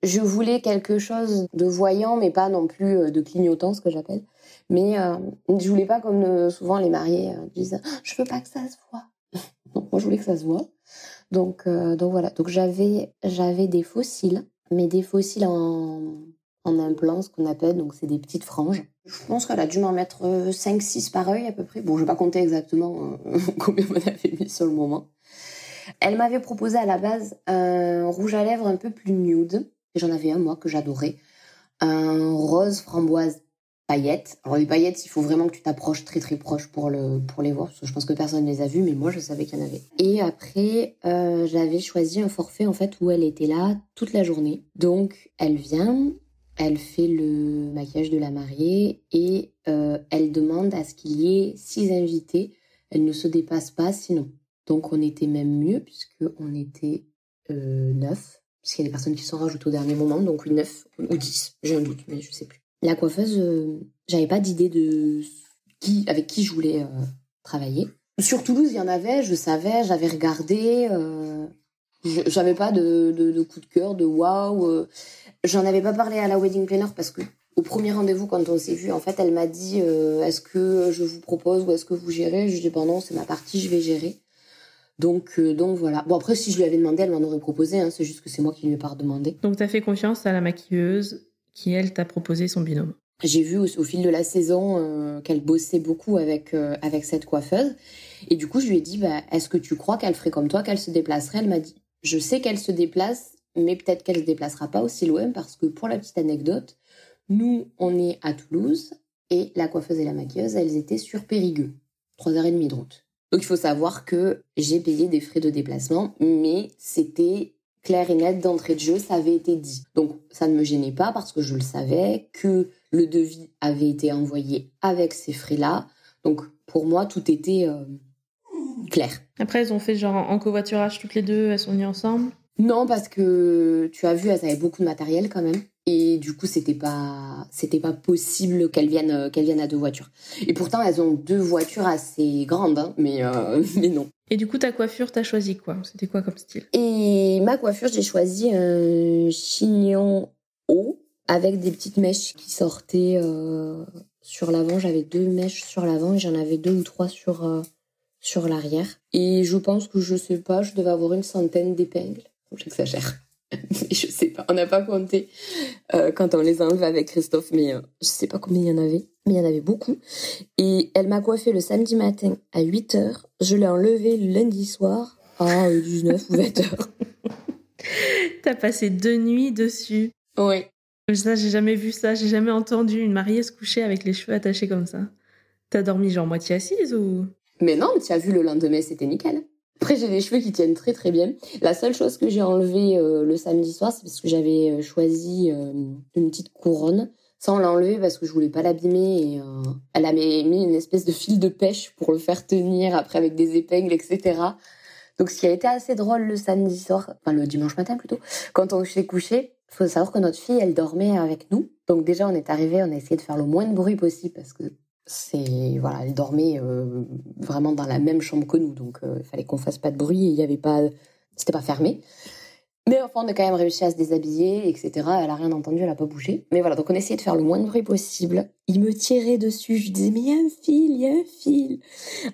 Je voulais quelque chose de voyant, mais pas non plus euh, de clignotant, ce que j'appelle. Mais euh, je voulais pas comme euh, souvent les mariés disent ah, je veux pas que ça se voit. moi je voulais que ça se voit. Donc donc voilà. Donc j'avais j'avais des fossiles, mais des fossiles en en implant, ce qu'on appelle, donc c'est des petites franges. Je pense qu'elle a dû m'en mettre 5-6 euh, par œil à peu près. Bon, je vais pas compter exactement euh, combien on avait mis sur le moment. Elle m'avait proposé à la base un rouge à lèvres un peu plus nude. J'en avais un, moi, que j'adorais. Un rose framboise paillettes. Alors les paillettes, il faut vraiment que tu t'approches très très proche pour, le, pour les voir, parce que je pense que personne ne les a vues, mais moi je savais qu'il y en avait. Et après, euh, j'avais choisi un forfait en fait où elle était là toute la journée. Donc elle vient, elle fait le maquillage de la mariée et euh, elle demande à ce qu'il y ait six invités. Elle ne se dépasse pas sinon. Donc on était même mieux puisqu'on était euh, neuf, puisqu'il y a des personnes qui sont rajoutées au dernier moment, donc neuf ou dix, j'ai un doute, mais je sais plus. La coiffeuse, euh, j'avais pas d'idée de qui, avec qui je voulais euh, travailler. Sur Toulouse, il y en avait, je savais, j'avais regardé. J'avais pas de, de, de, coup de cœur, de waouh. J'en avais pas parlé à la wedding planner parce que au premier rendez-vous, quand on s'est vu, en fait, elle m'a dit euh, est-ce que je vous propose ou est-ce que vous gérez? Je dit bah non, c'est ma partie, je vais gérer. Donc, euh, donc voilà. Bon après, si je lui avais demandé, elle m'en aurait proposé. Hein, c'est juste que c'est moi qui lui ai pas demandé. Donc tu as fait confiance à la maquilleuse qui elle t'a proposé son binôme. J'ai vu au, fil de la saison euh, qu'elle bossait beaucoup avec avec cette coiffeuse et du coup je lui ai dit bah, est-ce que tu crois qu'elle ferait comme toi, qu'elle se déplacerait? Elle m'a dit je sais qu'elle se déplace, mais peut-être qu'elle se déplacera pas aussi loin parce que pour la petite anecdote, nous, on est à Toulouse et la coiffeuse et la maquilleuse, elles étaient sur Périgueux, 3h30 de route. Donc il faut savoir que j'ai payé des frais de déplacement, mais c'était clair et net d'entrée de jeu, ça avait été dit. Donc ça ne me gênait pas parce que je le savais que le devis avait été envoyé avec ces frais-là. Donc pour moi, tout était euh, clair. Après, elles ont fait genre en covoiturage toutes les deux, elles sont venues ensemble? Non, parce que tu as vu, elles avaient beaucoup de matériel quand même. Et du coup, c'était pas, c'était pas possible qu'elles viennent, euh, qu'elles viennent à deux voitures. Et pourtant, elles ont deux voitures assez grandes, hein, mais, euh, mais non. Et du coup, ta coiffure, t'as choisi quoi? C'était quoi comme style? Et ma coiffure, j'ai choisi un chignon haut avec des petites mèches qui sortaient euh, sur l'avant. J'avais deux mèches sur l'avant et j'en avais deux ou trois sur, sur l'arrière. Et je pense que je sais pas, je devais avoir une centaine d'épingles. J'exagère. je sais pas, on n'a pas compté euh, quand on les a enlevés avec Christophe, mais euh, je sais pas combien il y en avait, mais il y en avait beaucoup. Et elle m'a coiffé le samedi matin à 8h, je l'ai enlevé le lundi soir à 19 ou 20h. T'as passé deux nuits dessus. Oui. Ça, j'ai jamais vu ça, j'ai jamais entendu une mariée se coucher avec les cheveux attachés comme ça. T'as dormi genre moitié assise ou? Mais non, tu as vu le lendemain, c'était nickel. Après, j'ai des cheveux qui tiennent très très bien. La seule chose que j'ai enlevée euh, le samedi soir, c'est parce que j'avais euh, choisi euh, une petite couronne sans l'enlever parce que je voulais pas l'abîmer. Et elle avait mis une espèce de fil de pêche pour le faire tenir après avec des épingles, etc. Donc, ce qui a été assez drôle le samedi soir, enfin le dimanche matin plutôt, quand on s'est couché, faut savoir que notre fille, elle dormait avec nous. Donc déjà, on est arrivé, on a essayé de faire le moins de bruit possible parce que c'est voilà, elle dormait euh, vraiment dans la même chambre que nous, donc euh, il fallait qu'on fasse pas de bruit et il y avait pas, c'était pas fermé. Mais enfin, on a quand même réussi à se déshabiller, etc. Elle a rien entendu, elle a pas bougé. Mais voilà, donc on essayait de faire le moins de bruit possible. Il me tirait dessus, je lui disais mais il y a un fil, il y a un fil.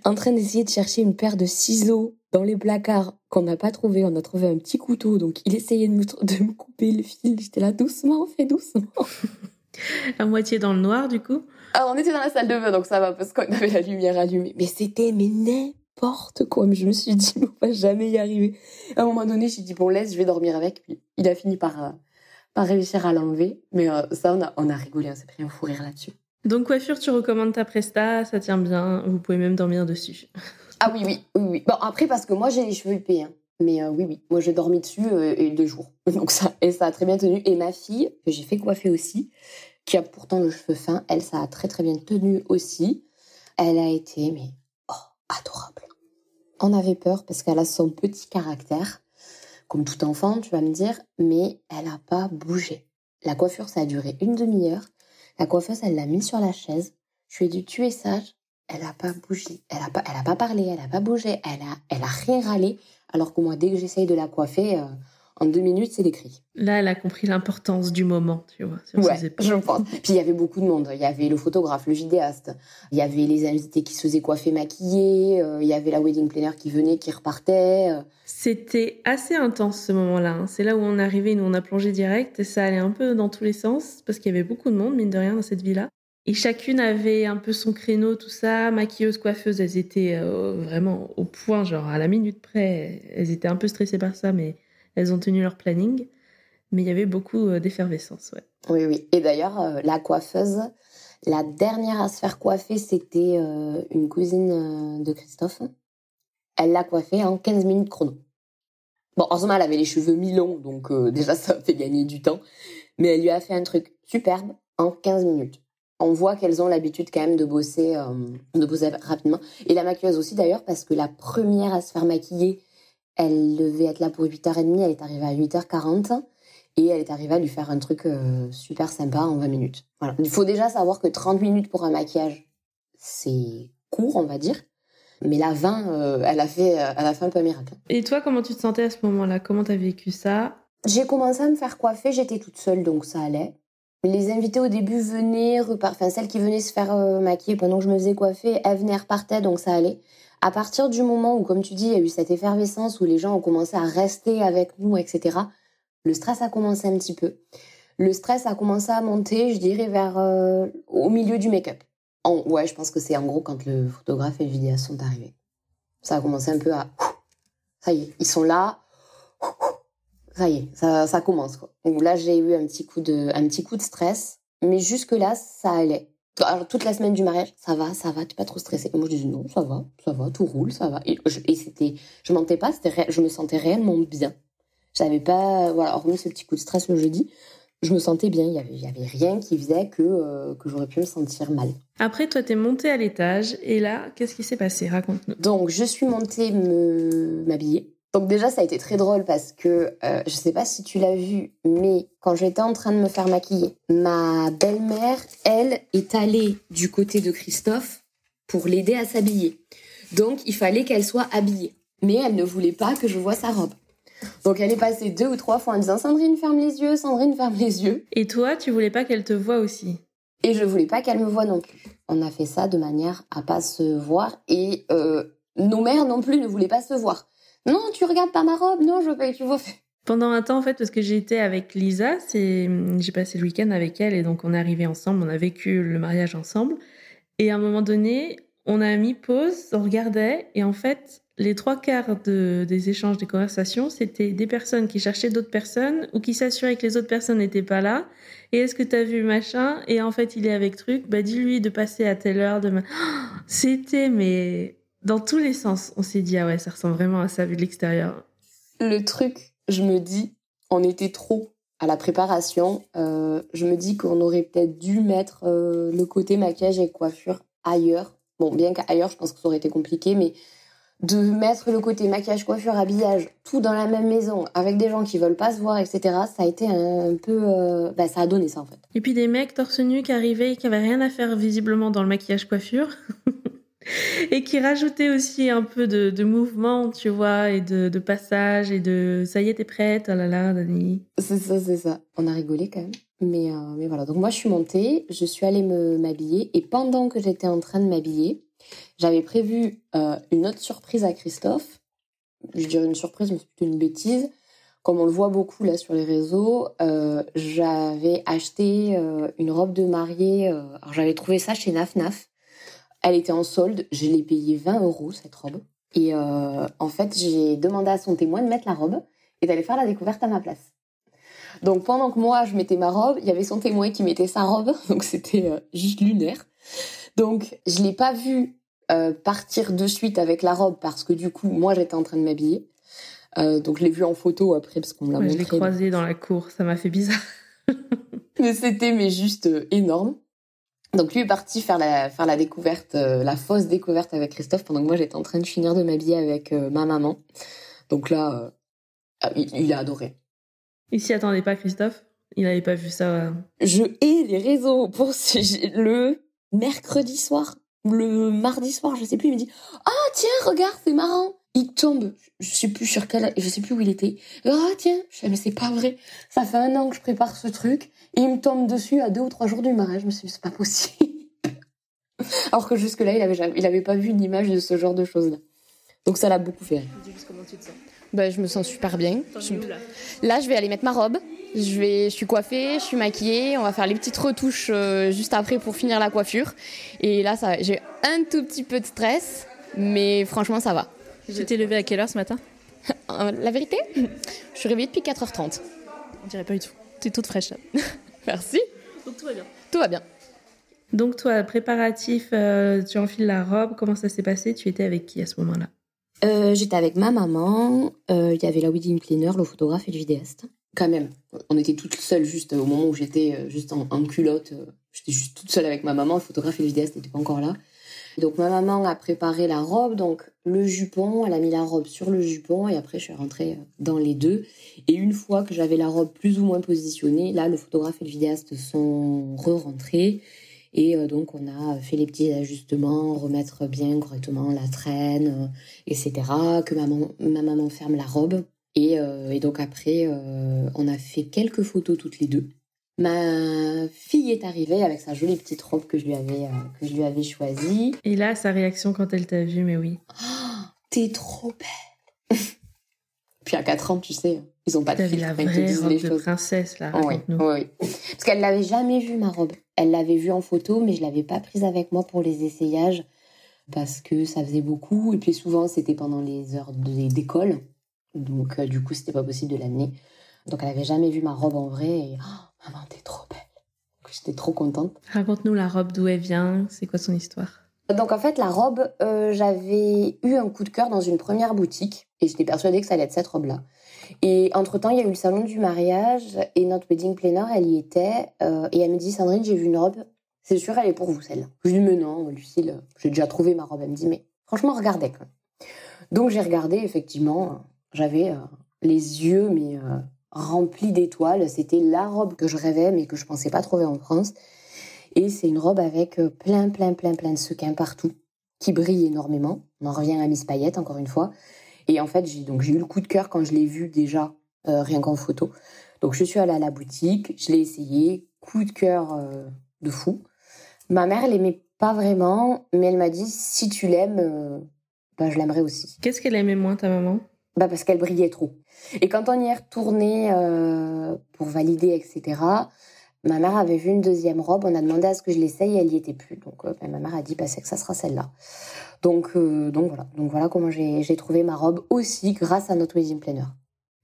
En train d'essayer de chercher une paire de ciseaux dans les placards qu'on n'a pas trouvé. On a trouvé un petit couteau, donc il essayait de me, de me couper le fil. J'étais là doucement, fais doucement. à moitié dans le noir, du coup. Alors, on était dans la salle de bain, donc ça va, parce qu'on avait la lumière allumée. Mais c'était, mais n'importe quoi. Mais je me suis dit, on va jamais y arriver. À un moment donné, j'ai dit, bon, laisse, je vais dormir avec. Puis, il a fini par, euh, par réussir à l'enlever. Mais euh, ça, on a, on a rigolé, on s'est pris un fou rire là-dessus. Donc, coiffure, tu recommandes ta Presta, ça tient bien. Vous pouvez même dormir dessus. ah oui, oui, oui, oui. Bon, après, parce que moi, j'ai les cheveux épais, hein. Mais euh, oui, oui, moi j'ai dormi dessus et deux jours. Donc ça, et ça a très bien tenu. Et ma fille, que j'ai fait coiffer aussi, qui a pourtant le cheveu fin, elle, ça a très très bien tenu aussi. Elle a été, mais oh, adorable. On avait peur parce qu'elle a son petit caractère, comme tout enfant, tu vas me dire, mais elle n'a pas bougé. La coiffure, ça a duré une demi-heure. La coiffeuse, elle l'a mis sur la chaise. Je lui ai dit, tu es sage. Elle n'a pas bougé. Elle n'a pas, elle a pas parlé. Elle n'a pas bougé. Elle a, elle a rien râlé. Alors que moi, dès que j'essaye de la coiffer, euh, en deux minutes, c'est l'écrit. Là, elle a compris l'importance du moment, tu vois. ouais, je pense. Puis il y avait beaucoup de monde. Il y avait le photographe, le vidéaste, il y avait les invités qui se faisaient coiffer, maquiller, euh, il y avait la wedding planner qui venait, qui repartait. C'était assez intense ce moment-là. Hein. C'est là où on est arrivé, nous on a plongé direct et ça allait un peu dans tous les sens parce qu'il y avait beaucoup de monde, mine de rien, dans cette villa. Et chacune avait un peu son créneau, tout ça. Maquilleuse, coiffeuse, elles étaient euh, vraiment au point, genre à la minute près. Elles étaient un peu stressées par ça, mais elles ont tenu leur planning, mais il y avait beaucoup euh, d'effervescence. Oui, oui. Et d'ailleurs, euh, la coiffeuse, la dernière à se faire coiffer, c'était euh, une cousine de Christophe. Elle l'a coiffée en 15 minutes chrono. Bon, heureusement, elle avait les cheveux mi-longs, donc déjà, ça fait gagner du temps. Mais elle lui a fait un truc superbe en 15 minutes. On voit qu'elles ont l'habitude quand même de bosser, de bosser rapidement. Et la maquilleuse aussi d'ailleurs, parce que la première à se faire maquiller, elle devait être là pour 8h30, elle est arrivée à 8h40 et elle est arrivée à lui faire un truc euh, super sympa en 20 minutes. Voilà. Il faut déjà savoir que 30 minutes pour un maquillage, c'est court, on va dire. Mais la 20, euh, elle, a fait, euh, elle a fait un peu un miracle. Et toi, comment tu te sentais à ce moment-là? Comment t'as vécu ça? J'ai commencé à me faire coiffer, j'étais toute seule, donc ça allait. Les invités au début venaient, enfin celles qui venaient se faire maquiller pendant que je me faisais coiffer, elles venaient, repartaient, donc ça allait. À partir du moment où, comme tu dis, il y a eu cette effervescence où les gens ont commencé à rester avec nous, etc., le stress a commencé un petit peu. Le stress a commencé à monter, je dirais, vers euh, au milieu du make-up. ouais, je pense que c'est en gros quand le photographe et le vidéaste sont arrivés. Ça a commencé un peu à... Ça y est, ils sont là. ça y est, ça, ça commence quoi. Donc là, j'ai eu un petit coup de, un petit coup de stress, mais jusque là, ça allait. Alors, toute la semaine du mariage, ça va, ça va, t'es pas trop stressée. Et moi, je disais non, ça va, ça va, tout roule, ça va. Et, je, et c'était, je mentais pas, c'était, je me sentais réellement bien. J'avais pas, voilà, hormis ce petit coup de stress le jeudi, je me sentais bien. Il y avait, y avait rien qui faisait que, euh, que j'aurais pu me sentir mal. Après, toi, t'es montée à l'étage, et là, qu'est-ce qui s'est passé? Raconte-nous. Donc, je suis montée me, m'habiller. Donc déjà, ça a été très drôle parce que euh, je sais pas si tu l'as vu, mais quand j'étais en train de me faire maquiller, ma belle-mère, elle, est allée du côté de Christophe pour l'aider à s'habiller. Donc il fallait qu'elle soit habillée, mais elle ne voulait pas que je voie sa robe. Donc elle est passée deux ou trois fois en disant Sandrine ferme les yeux, Sandrine ferme les yeux. Et toi, tu voulais pas qu'elle te voie aussi? Et je voulais pas qu'elle me voie non plus. On a fait ça de manière à pas se voir et euh, nos mères non plus ne voulaient pas se voir. Non, tu regardes pas ma robe. Non, je veux pas que tu vois. Pendant un temps, en fait, parce que j'étais avec Lisa, c'est, j'ai passé le week-end avec elle et donc on est arrivé ensemble, on a vécu le mariage ensemble. Et à un moment donné, on a mis pause, on regardait et en fait, les trois quarts de, des échanges, des conversations, c'était des personnes qui cherchaient d'autres personnes ou qui s'assuraient que les autres personnes n'étaient pas là. Et est-ce que t'as vu machin? Et en fait, il est avec truc. Bah, dis-lui de passer à telle heure. De... C'était mais dans tous les sens, on s'est dit, ah ouais, ça ressemble vraiment à ça vu de l'extérieur. Le truc, je me dis, on était trop à la préparation. Euh, je me dis qu'on aurait peut-être dû mettre euh, le côté maquillage et coiffure ailleurs. Bon, bien qu'ailleurs, je pense que ça aurait été compliqué, mais de mettre le côté maquillage, coiffure, habillage, tout dans la même maison, avec des gens qui veulent pas se voir, etc., ça a été un peu... Euh... Bah, ça a donné ça, en fait. Et puis des mecs torse nu qui arrivaient et qui avaient rien à faire visiblement dans le maquillage coiffure. et qui rajoutait aussi un peu de, mouvement, tu vois, et de, passage, et de ça y est, t'es prête, oh là là, Dani. C'est ça, c'est ça. On a rigolé quand même. Mais, euh, mais voilà, donc moi je suis montée, je suis allée me m'habiller, et pendant que j'étais en train de m'habiller, j'avais prévu euh, une autre surprise à Christophe. Je dirais une surprise, mais c'est plutôt une bêtise. Comme on le voit beaucoup là sur les réseaux, euh, j'avais acheté une robe de mariée. Alors j'avais trouvé ça chez Naf Naf. Elle était en solde. Je l'ai payée 20 euros cette robe. Et euh, en fait, j'ai demandé à son témoin de mettre la robe et d'aller faire la découverte à ma place. Donc pendant que moi je mettais ma robe, il y avait son témoin qui mettait sa robe. Donc c'était euh, juste lunaire. Donc je l'ai pas vu euh, partir de suite avec la robe parce que du coup moi j'étais en train de m'habiller. Euh, donc je l'ai vu en photo après parce qu'on me l'a Ouais, je montré. l'ai croisé dans la cour, ça m'a fait bizarre. Mais c'était mais juste euh, énorme. Donc lui est parti faire la faire la découverte, euh, la fausse découverte avec Christophe pendant que moi j'étais en train de finir de m'habiller avec euh, ma maman. Donc là, euh, ah, il, il a adoré. Il s'y attendait pas, Christophe? Il avait pas vu ça. Je hais les réseaux pour ce- le mercredi soir, le mardi soir, je sais plus. Il me dit ah tiens regarde c'est marrant. Il tombe, je sais plus sur quel, je sais plus où il était. Ah tiens, je mais c'est pas vrai. Ça fait un an que je prépare ce truc et il me tombe dessus à deux ou trois jours du mariage. Je me suis dit c'est pas possible. Alors que jusque là il avait jamais, il avait pas vu une image de ce genre de choses là. Donc ça l'a beaucoup fait rire. Bah, je me sens super bien. Je- Là, je vais aller mettre ma robe. Je, vais... je suis coiffée, je suis maquillée. On va faire les petites retouches euh, juste après pour finir la coiffure. Et là, ça... j'ai un tout petit peu de stress, mais franchement, ça va. Tu t'es levé à quelle heure ce matin? Euh, La vérité, je suis réveillée depuis 4h30. On dirait pas du tout. Tu es toute fraîche. là. Merci. Donc tout va bien. Tout va bien. Donc toi, préparatif, euh, tu enfiles la robe, comment ça s'est passé? Tu étais avec qui à ce moment-là? Euh, J'étais avec ma maman, euh, il y avait la wedding planner, le photographe et le vidéaste. Quand même, on était toutes seules juste au moment où j'étais euh, juste en, en culotte. euh, J'étais juste toute seule avec ma maman, le photographe et le vidéaste n'étaient pas encore là. Donc ma maman a préparé la robe, donc le jupon, elle a mis la robe sur le jupon et après je suis rentrée euh, dans les deux. Et une fois que j'avais la robe plus ou moins positionnée, là le photographe et le vidéaste sont re-rentrés. Et euh, donc on a fait les petits ajustements, remettre bien correctement la traîne, euh, etc. Que ma maman ferme la robe. Et, donc après, on a fait quelques photos toutes les deux. Ma fille est arrivée avec sa jolie petite robe que je lui avais, euh, que je lui avais choisie. Et là, sa réaction quand elle t'a vu, mais oui. Oh, T'es trop belle. Puis à 4 ans, tu sais, ils ont pas de filtre la ils vraie disent robe les de choses. princesse, là, Oui, raconte-nous. oui, oui. Parce qu'elle l'avait jamais vue, ma robe. Elle l'avait vue en photo, mais je l'avais pas prise avec moi pour les essayages parce que ça faisait beaucoup. Et puis souvent, c'était pendant les heures d'école. Donc, euh, du coup, c'était pas possible de l'amener. Donc elle avait jamais vu ma robe en vrai et oh, maman t'es trop belle. J'étais trop contente. Raconte-nous la robe, d'où elle vient, c'est quoi son histoire? Donc en fait, la robe, euh, j'avais eu un coup de cœur dans une première boutique et j'étais persuadée que ça allait être cette robe-là. Et entre-temps, il y a eu le salon du mariage et notre wedding planner, elle y était. Euh, et elle me dit, Sandrine, j'ai vu une robe, c'est sûr, elle est pour vous, celle-là. Je lui dis, mais non, Lucille, j'ai déjà trouvé ma robe. Elle me dit, mais franchement, regardez. Quoi. Donc j'ai regardé, effectivement, j'avais euh, les yeux mais remplis d'étoiles. C'était la robe que je rêvais, mais que je pensais pas trouver en France. Et c'est une robe avec euh, plein, plein, plein, plein de sequins partout, qui brille énormément. On en revient à Miss Paillette, encore une fois. Et en fait, j'ai donc j'ai eu le coup de cœur quand je l'ai vue déjà, euh, rien qu'en photo. Donc je suis allée à la boutique, je l'ai essayé, coup de cœur euh, de fou. Ma mère l'aimait pas vraiment, mais elle m'a dit si tu l'aimes, bah, je l'aimerais aussi. Qu'est-ce qu'elle aimait moins ta maman? Bah parce qu'elle brillait trop. Et quand on y est retourné pour valider, etc., Ma mère avait vu une deuxième robe, on a demandé à ce que je l'essaye et elle n'y était plus. Donc euh, ma mère a dit bah, que ça sera celle-là. Donc, euh, donc voilà, donc voilà comment j'ai trouvé ma robe aussi grâce à notre wedding planner.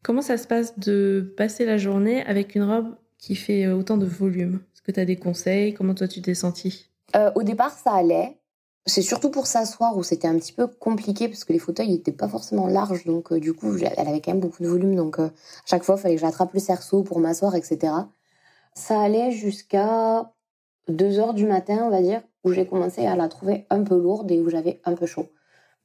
Comment ça se passe de passer la journée avec une robe qui fait autant de volume? Est-ce que tu as des conseils? Comment toi tu t'es sentie? Euh, Au départ ça allait. C'est surtout pour s'asseoir où c'était un petit peu compliqué parce que les fauteuils n'étaient pas forcément larges. Donc du coup elle avait quand même beaucoup de volume. Donc à chaque fois il fallait que j'attrape le cerceau pour m'asseoir, etc. Ça allait jusqu'à 2 heures du matin, on va dire, où j'ai commencé à la trouver un peu lourde et où j'avais un peu chaud.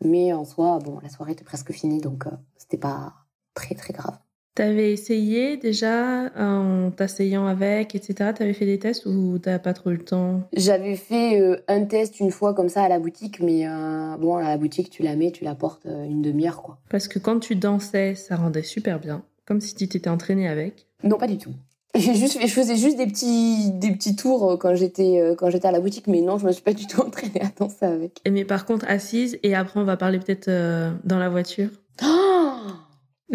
Mais en soi, bon, la soirée était presque finie, donc euh, c'était pas très très grave. T'avais essayé déjà en t'asseyant avec, etc. T'avais fait des tests ou t'as pas trop eu le temps? J'avais fait euh, un test une fois comme ça à la boutique, mais euh, bon, à la boutique, tu la mets, tu la portes une demi-heure, quoi. Parce que quand tu dansais, ça rendait super bien, comme si tu t'étais entraînée avec. Non, pas du tout. Juste, je faisais juste des petits, des petits tours euh, quand j'étais, euh, quand j'étais à la boutique, mais non, je me suis pas du tout entraînée à danser avec. Mais par contre, assise, et après, on va parler peut-être euh, dans la voiture.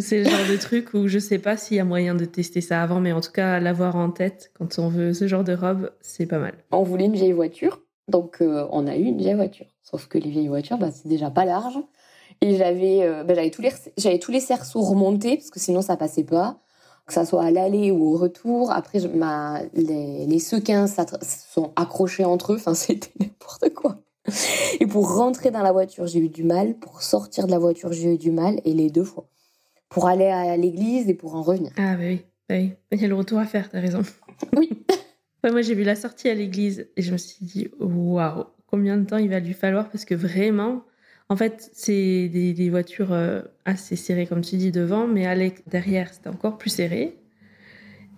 C'est le genre de truc où je sais pas s'il y a moyen de tester ça avant, mais en tout cas, l'avoir en tête quand on veut ce genre de robe, c'est pas mal. On voulait une vieille voiture, donc on a eu une vieille voiture. Sauf que les vieilles voitures, bah, c'est déjà pas large. Et j'avais, bah, j'avais tous les, les cerceaux remontés parce que sinon ça passait pas que ça soit à l'aller ou au retour. Après, ma, les, les sequins sont accrochés entre eux. Enfin, c'était n'importe quoi. Et pour rentrer dans la voiture, j'ai eu du mal. Pour sortir de la voiture, j'ai eu du mal. Et les deux fois. Pour aller à l'église et pour en revenir. Ah, bah oui. Bah oui. Il y a le retour à faire, t'as raison. Oui. moi, j'ai vu la sortie à l'église et je me suis dit, waouh, combien de temps il va lui falloir parce que vraiment, en fait, c'est des, voitures euh, assez serrées, comme tu dis, devant, mais à derrière, c'était encore plus serré.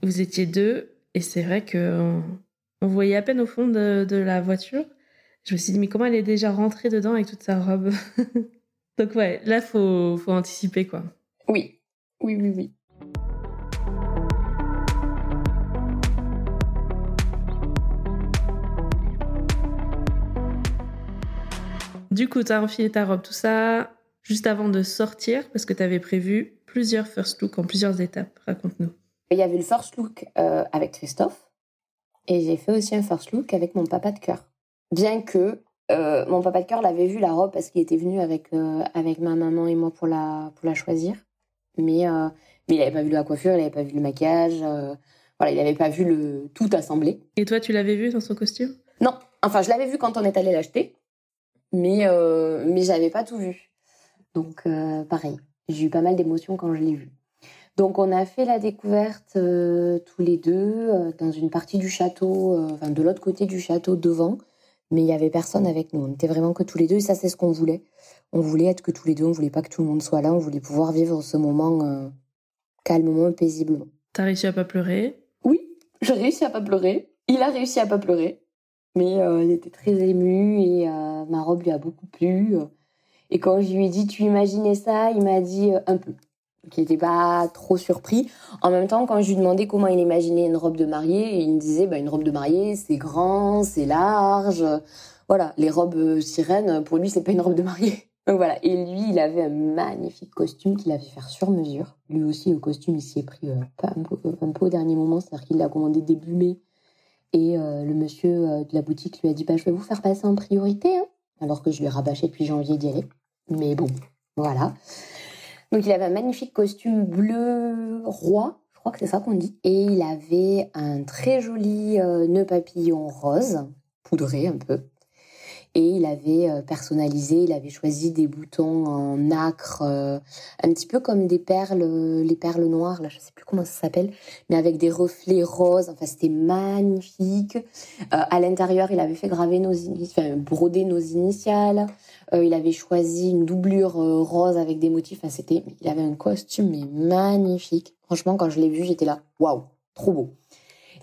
Vous étiez deux, et c'est vrai qu'on on voyait à peine au fond de, la voiture. Je me suis dit, mais comment elle est déjà rentrée dedans avec toute sa robe? Donc ouais, là, faut, faut anticiper, quoi. Oui, oui, oui, oui. Du coup, tu as enfilé ta robe, tout ça, juste avant de sortir, parce que tu avais prévu plusieurs first looks en plusieurs étapes. Raconte-nous. Il y avait le first look euh, avec Christophe, et j'ai fait aussi un first look avec mon papa de cœur. Bien que euh, mon papa de cœur l'avait vu la robe parce qu'il était venu avec, euh, avec ma maman et moi pour la, pour la choisir. Mais, mais il n'avait pas vu la coiffure, il n'avait pas vu le maquillage. voilà, il n'avait pas vu le tout assemblé. Et toi, tu l'avais vu dans son costume? Non. Enfin, je l'avais vu quand on est allé l'acheter mais euh, mais j'avais pas tout vu. Donc euh, pareil, j'ai eu pas mal d'émotions quand je l'ai vu. Donc on a fait la découverte euh, tous les deux euh, dans une partie du château, enfin de l'autre côté du château devant, mais il y avait personne avec nous. On était vraiment que tous les deux et ça c'est ce qu'on voulait. On voulait être que tous les deux, on voulait pas que tout le monde soit là, on voulait pouvoir vivre ce moment calmement et paisiblement. T'as réussi à pas pleurer? Oui, j'ai réussi à pas pleurer. Il a réussi à pas pleurer. Mais euh, il était très ému et euh, ma robe lui a beaucoup plu. Et quand je lui ai dit, tu imaginais ça Il m'a dit euh, un peu. Donc il n'était pas trop surpris. En même temps, quand je lui demandais comment il imaginait une robe de mariée, il me disait, bah, une robe de mariée, c'est grand, c'est large. Voilà, les robes sirènes, pour lui, c'est pas une robe de mariée. Donc voilà. Et lui, il avait un magnifique costume qu'il avait fait sur mesure. Lui aussi, le costume, il s'y est pris un peu, un, peu, au dernier moment. C'est-à-dire qu'il l'a commandé début mai et euh, le monsieur euh, de la boutique lui a dit bah, Je vais vous faire passer en priorité. Hein. Alors que je lui ai rabâché depuis janvier d'y aller. Mais bon, voilà. Donc il avait un magnifique costume bleu roi, je crois que c'est ça qu'on dit. Et il avait un très joli euh, nœud papillon rose, poudré un peu. Et il avait euh, personnalisé, il avait choisi des boutons en nacre, euh, un petit peu comme des perles, les perles noires, là, je sais plus comment ça s'appelle, mais avec des reflets roses. Enfin, c'était magnifique. à l'intérieur, il avait fait graver nos, enfin, broder nos initiales. il avait choisi une doublure rose avec des motifs. Enfin, c'était, il avait un costume mais magnifique. Franchement, quand je l'ai vu, j'étais là, waouh, trop beau.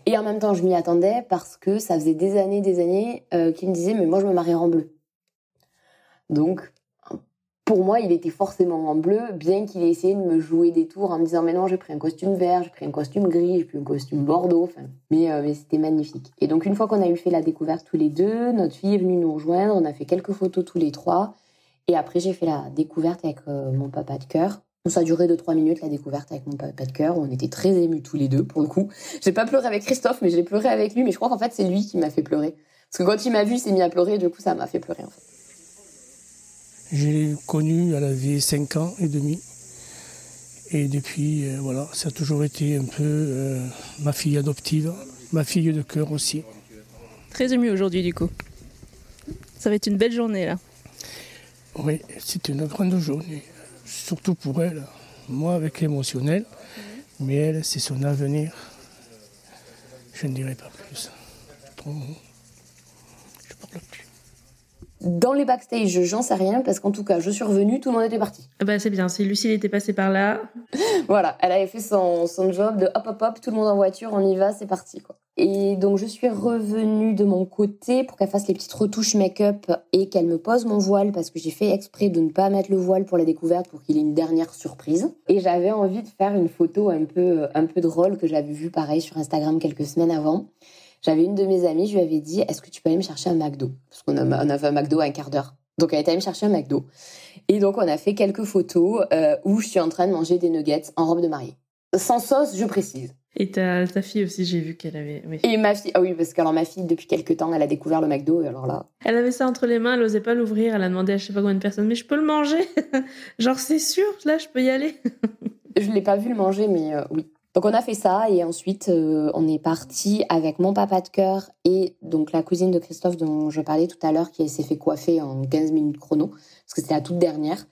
Et en même temps, je m'y attendais parce que ça faisait des années, des années euh, qu'il me disait, mais moi, je me marie en bleu. Donc, pour moi, il était forcément en bleu, bien qu'il ait essayé de me jouer des tours en me disant, mais non, j'ai pris un costume vert, j'ai pris un costume gris, j'ai pris un costume bordeaux. Euh, mais c'était magnifique. Et donc, une fois qu'on a eu fait la découverte tous les deux, notre fille est venue nous rejoindre, on a fait quelques photos tous les trois. Et après, j'ai fait la découverte avec euh, mon papa de cœur. Ça a duré 2-3 minutes la découverte avec mon papa de cœur. On était très émus tous les deux pour le coup. J'ai pas pleuré avec Christophe, mais j'ai pleuré avec lui. Mais je crois qu'en fait c'est lui qui m'a fait pleurer. Parce que quand il m'a vu, il s'est mis à pleurer. Du coup, ça m'a fait pleurer en fait. Je l'ai connue, elle avait 5 ans et demi. Et depuis, euh, voilà, ça a toujours été un peu euh, ma fille adoptive, ma fille de cœur aussi. Très ému aujourd'hui du coup. Ça va être une belle journée là. Oui, c'est une grande journée surtout pour elle. Moi, avec l'émotionnel, mais elle, c'est son avenir. Je ne dirai pas plus. Je parle plus. Dans les backstage, j'en sais rien parce qu'en tout cas, je suis revenue, tout le monde était parti. Ah bah c'est bien, si Lucille était passée par là. voilà, elle avait fait son, son job de hop hop hop, tout le monde en voiture, on y va, c'est parti quoi. Et donc je suis revenue de mon côté pour qu'elle fasse les petites retouches make-up et qu'elle me pose mon voile parce que j'ai fait exprès de ne pas mettre le voile pour la découverte pour qu'il ait une dernière surprise. Et j'avais envie de faire une photo un peu un peu drôle que j'avais vue pareil sur Instagram quelques semaines avant. J'avais une de mes amies, je lui avais dit Est-ce que tu peux aller me chercher un McDo? Parce qu'on avait un McDo à un quart d'heure. Donc elle est allée me chercher un McDo. Et donc on a fait quelques photos euh, où je suis en train de manger des nuggets en robe de mariée. Sans sauce, je précise. Et ta, ta fille aussi, j'ai vu qu'elle avait. Et ma fille, ah oui, parce que alors ma fille, depuis quelques temps, elle a découvert le McDo, et alors là. Elle avait ça entre les mains, elle osait pas l'ouvrir, elle a demandé à je sais pas combien de personnes, mais je peux le manger Genre, c'est sûr, là, je peux y aller Je l'ai pas vu le manger, mais euh, oui. Donc on a fait ça et ensuite euh, on est parti avec mon papa de cœur et donc la cousine de Christophe dont je parlais tout à l'heure qui s'est fait coiffer en 15 minutes chrono parce que c'était la toute dernière.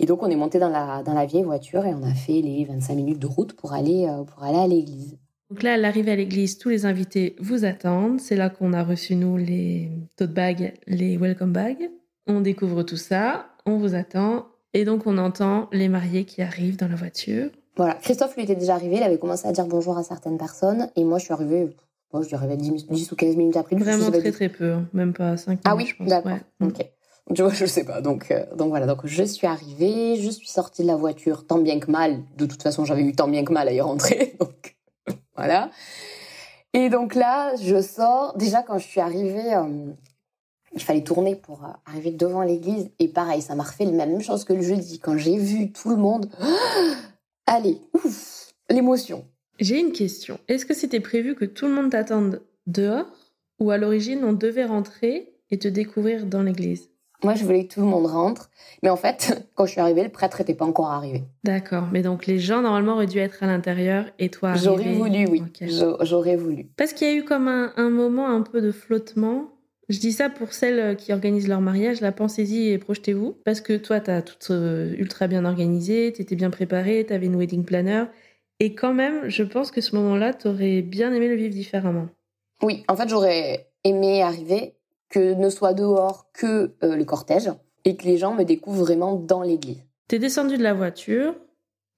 Et donc, on est monté dans la, dans la vieille voiture et on a fait les 25 minutes de route pour aller, euh, pour aller à l'église. Donc là, à l'arrivée à l'église, tous les invités vous attendent. C'est là qu'on a reçu, nous, les tote bags, les welcome bags. On découvre tout ça, on vous attend. Et donc, on entend les mariés qui arrivent dans la voiture. Voilà. Christophe, lui, était déjà arrivé. Il avait commencé à dire bonjour à certaines personnes. Et moi, je suis arrivée, moi, je suis arrivée 10, ou 15 minutes après. Vraiment très, très peu. Hein. Même pas 5 minutes. Ah oui, d'accord. Ok. Tu vois, je sais pas. Donc, euh, donc voilà. Donc, je suis arrivée, je suis sortie de la voiture tant bien que mal. De toute façon, j'avais eu tant bien que mal à y rentrer. Donc, voilà. Et donc là, je sors. Déjà, quand je suis arrivée, euh, il fallait tourner pour euh, arriver devant l'église. Et pareil, ça m'a refait la même chose que le jeudi. Quand j'ai vu tout le monde, allez, ouf, l'émotion. J'ai une question. Est-ce que c'était prévu que tout le monde t'attende dehors ou à l'origine on devait rentrer et te découvrir dans l'église? Moi, je voulais que tout le monde rentre. Mais en fait, quand je suis arrivée, le prêtre n'était pas encore arrivé. D'accord. Mais donc, les gens, normalement, auraient dû être à l'intérieur et toi J'aurais voulu, oui. J'aurais voulu. Parce qu'il y a eu comme un, moment un peu de flottement. Je dis ça pour celles qui organisent leur mariage. La pensez-y et projetez-vous. Parce que toi, tu as tout euh, ultra bien organisé, tu étais bien préparé, tu avais une wedding planner. Et quand même, je pense que ce moment-là, tu aurais bien aimé le vivre différemment. Oui, en fait, j'aurais aimé arriver que ne soit dehors que euh, le cortège et que les gens me découvrent vraiment dans l'église. T'es descendu de la voiture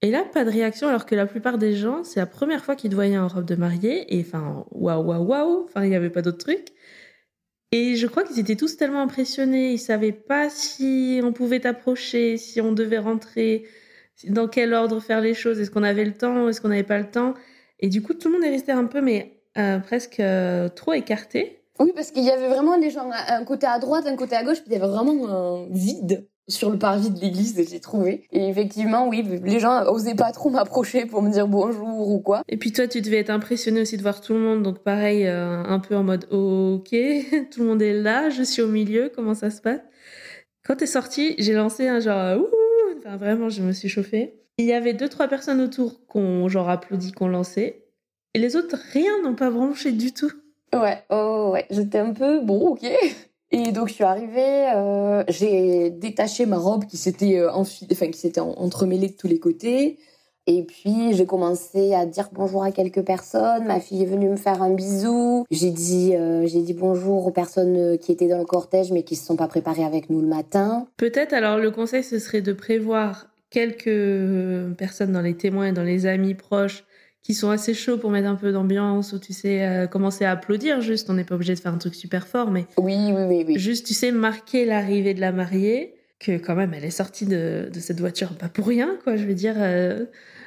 et là, pas de réaction alors que la plupart des gens, c'est la première fois qu'ils te voyaient en robe de mariée et enfin, waouh, waouh, waouh, enfin, il n'y avait pas d'autre truc. Et je crois qu'ils étaient tous tellement impressionnés, ils savaient pas si on pouvait t'approcher, si on devait rentrer, dans quel ordre faire les choses, est-ce qu'on avait le temps, est-ce qu'on n'avait pas le temps. Et du coup, tout le monde est resté un peu, mais euh, presque euh, trop écarté. Oui, parce qu'il y avait vraiment des gens, un côté à droite, un côté à gauche, puis il y avait vraiment un vide sur le parvis de l'église, j'ai trouvé. Et effectivement, oui, les gens osaient pas trop m'approcher pour me dire bonjour ou quoi. Et puis toi, tu devais être impressionné aussi de voir tout le monde, donc pareil, euh, un peu en mode ok, tout le monde est là, je suis au milieu, comment ça se passe? Quand t'es sorti, j'ai lancé un genre ouh, Enfin, vraiment, je me suis chauffée. Il y avait deux, trois personnes autour qui ont genre applaudi, ont lancé. Et les autres, rien, n'ont pas branché du tout. Ouais, oh ouais, j'étais un peu bon, ok. Et donc je suis arrivée, euh, j'ai détaché ma robe qui s'était euh, enfin qui s'était entremêlée de tous les côtés. Et puis j'ai commencé à dire bonjour à quelques personnes. Ma fille est venue me faire un bisou. J'ai dit euh, j'ai dit bonjour aux personnes qui étaient dans le cortège mais qui se sont pas préparées avec nous le matin. Peut-être alors le conseil ce serait de prévoir quelques personnes dans les témoins et dans les amis proches qui sont assez chauds pour mettre un peu d'ambiance ou tu sais euh, commencer à applaudir juste. On n'est pas obligé de faire un truc super fort mais oui oui oui, oui. juste tu sais marquer l'arrivée de la mariée que quand même elle est sortie de, de cette voiture pas pour rien quoi. Je veux dire euh,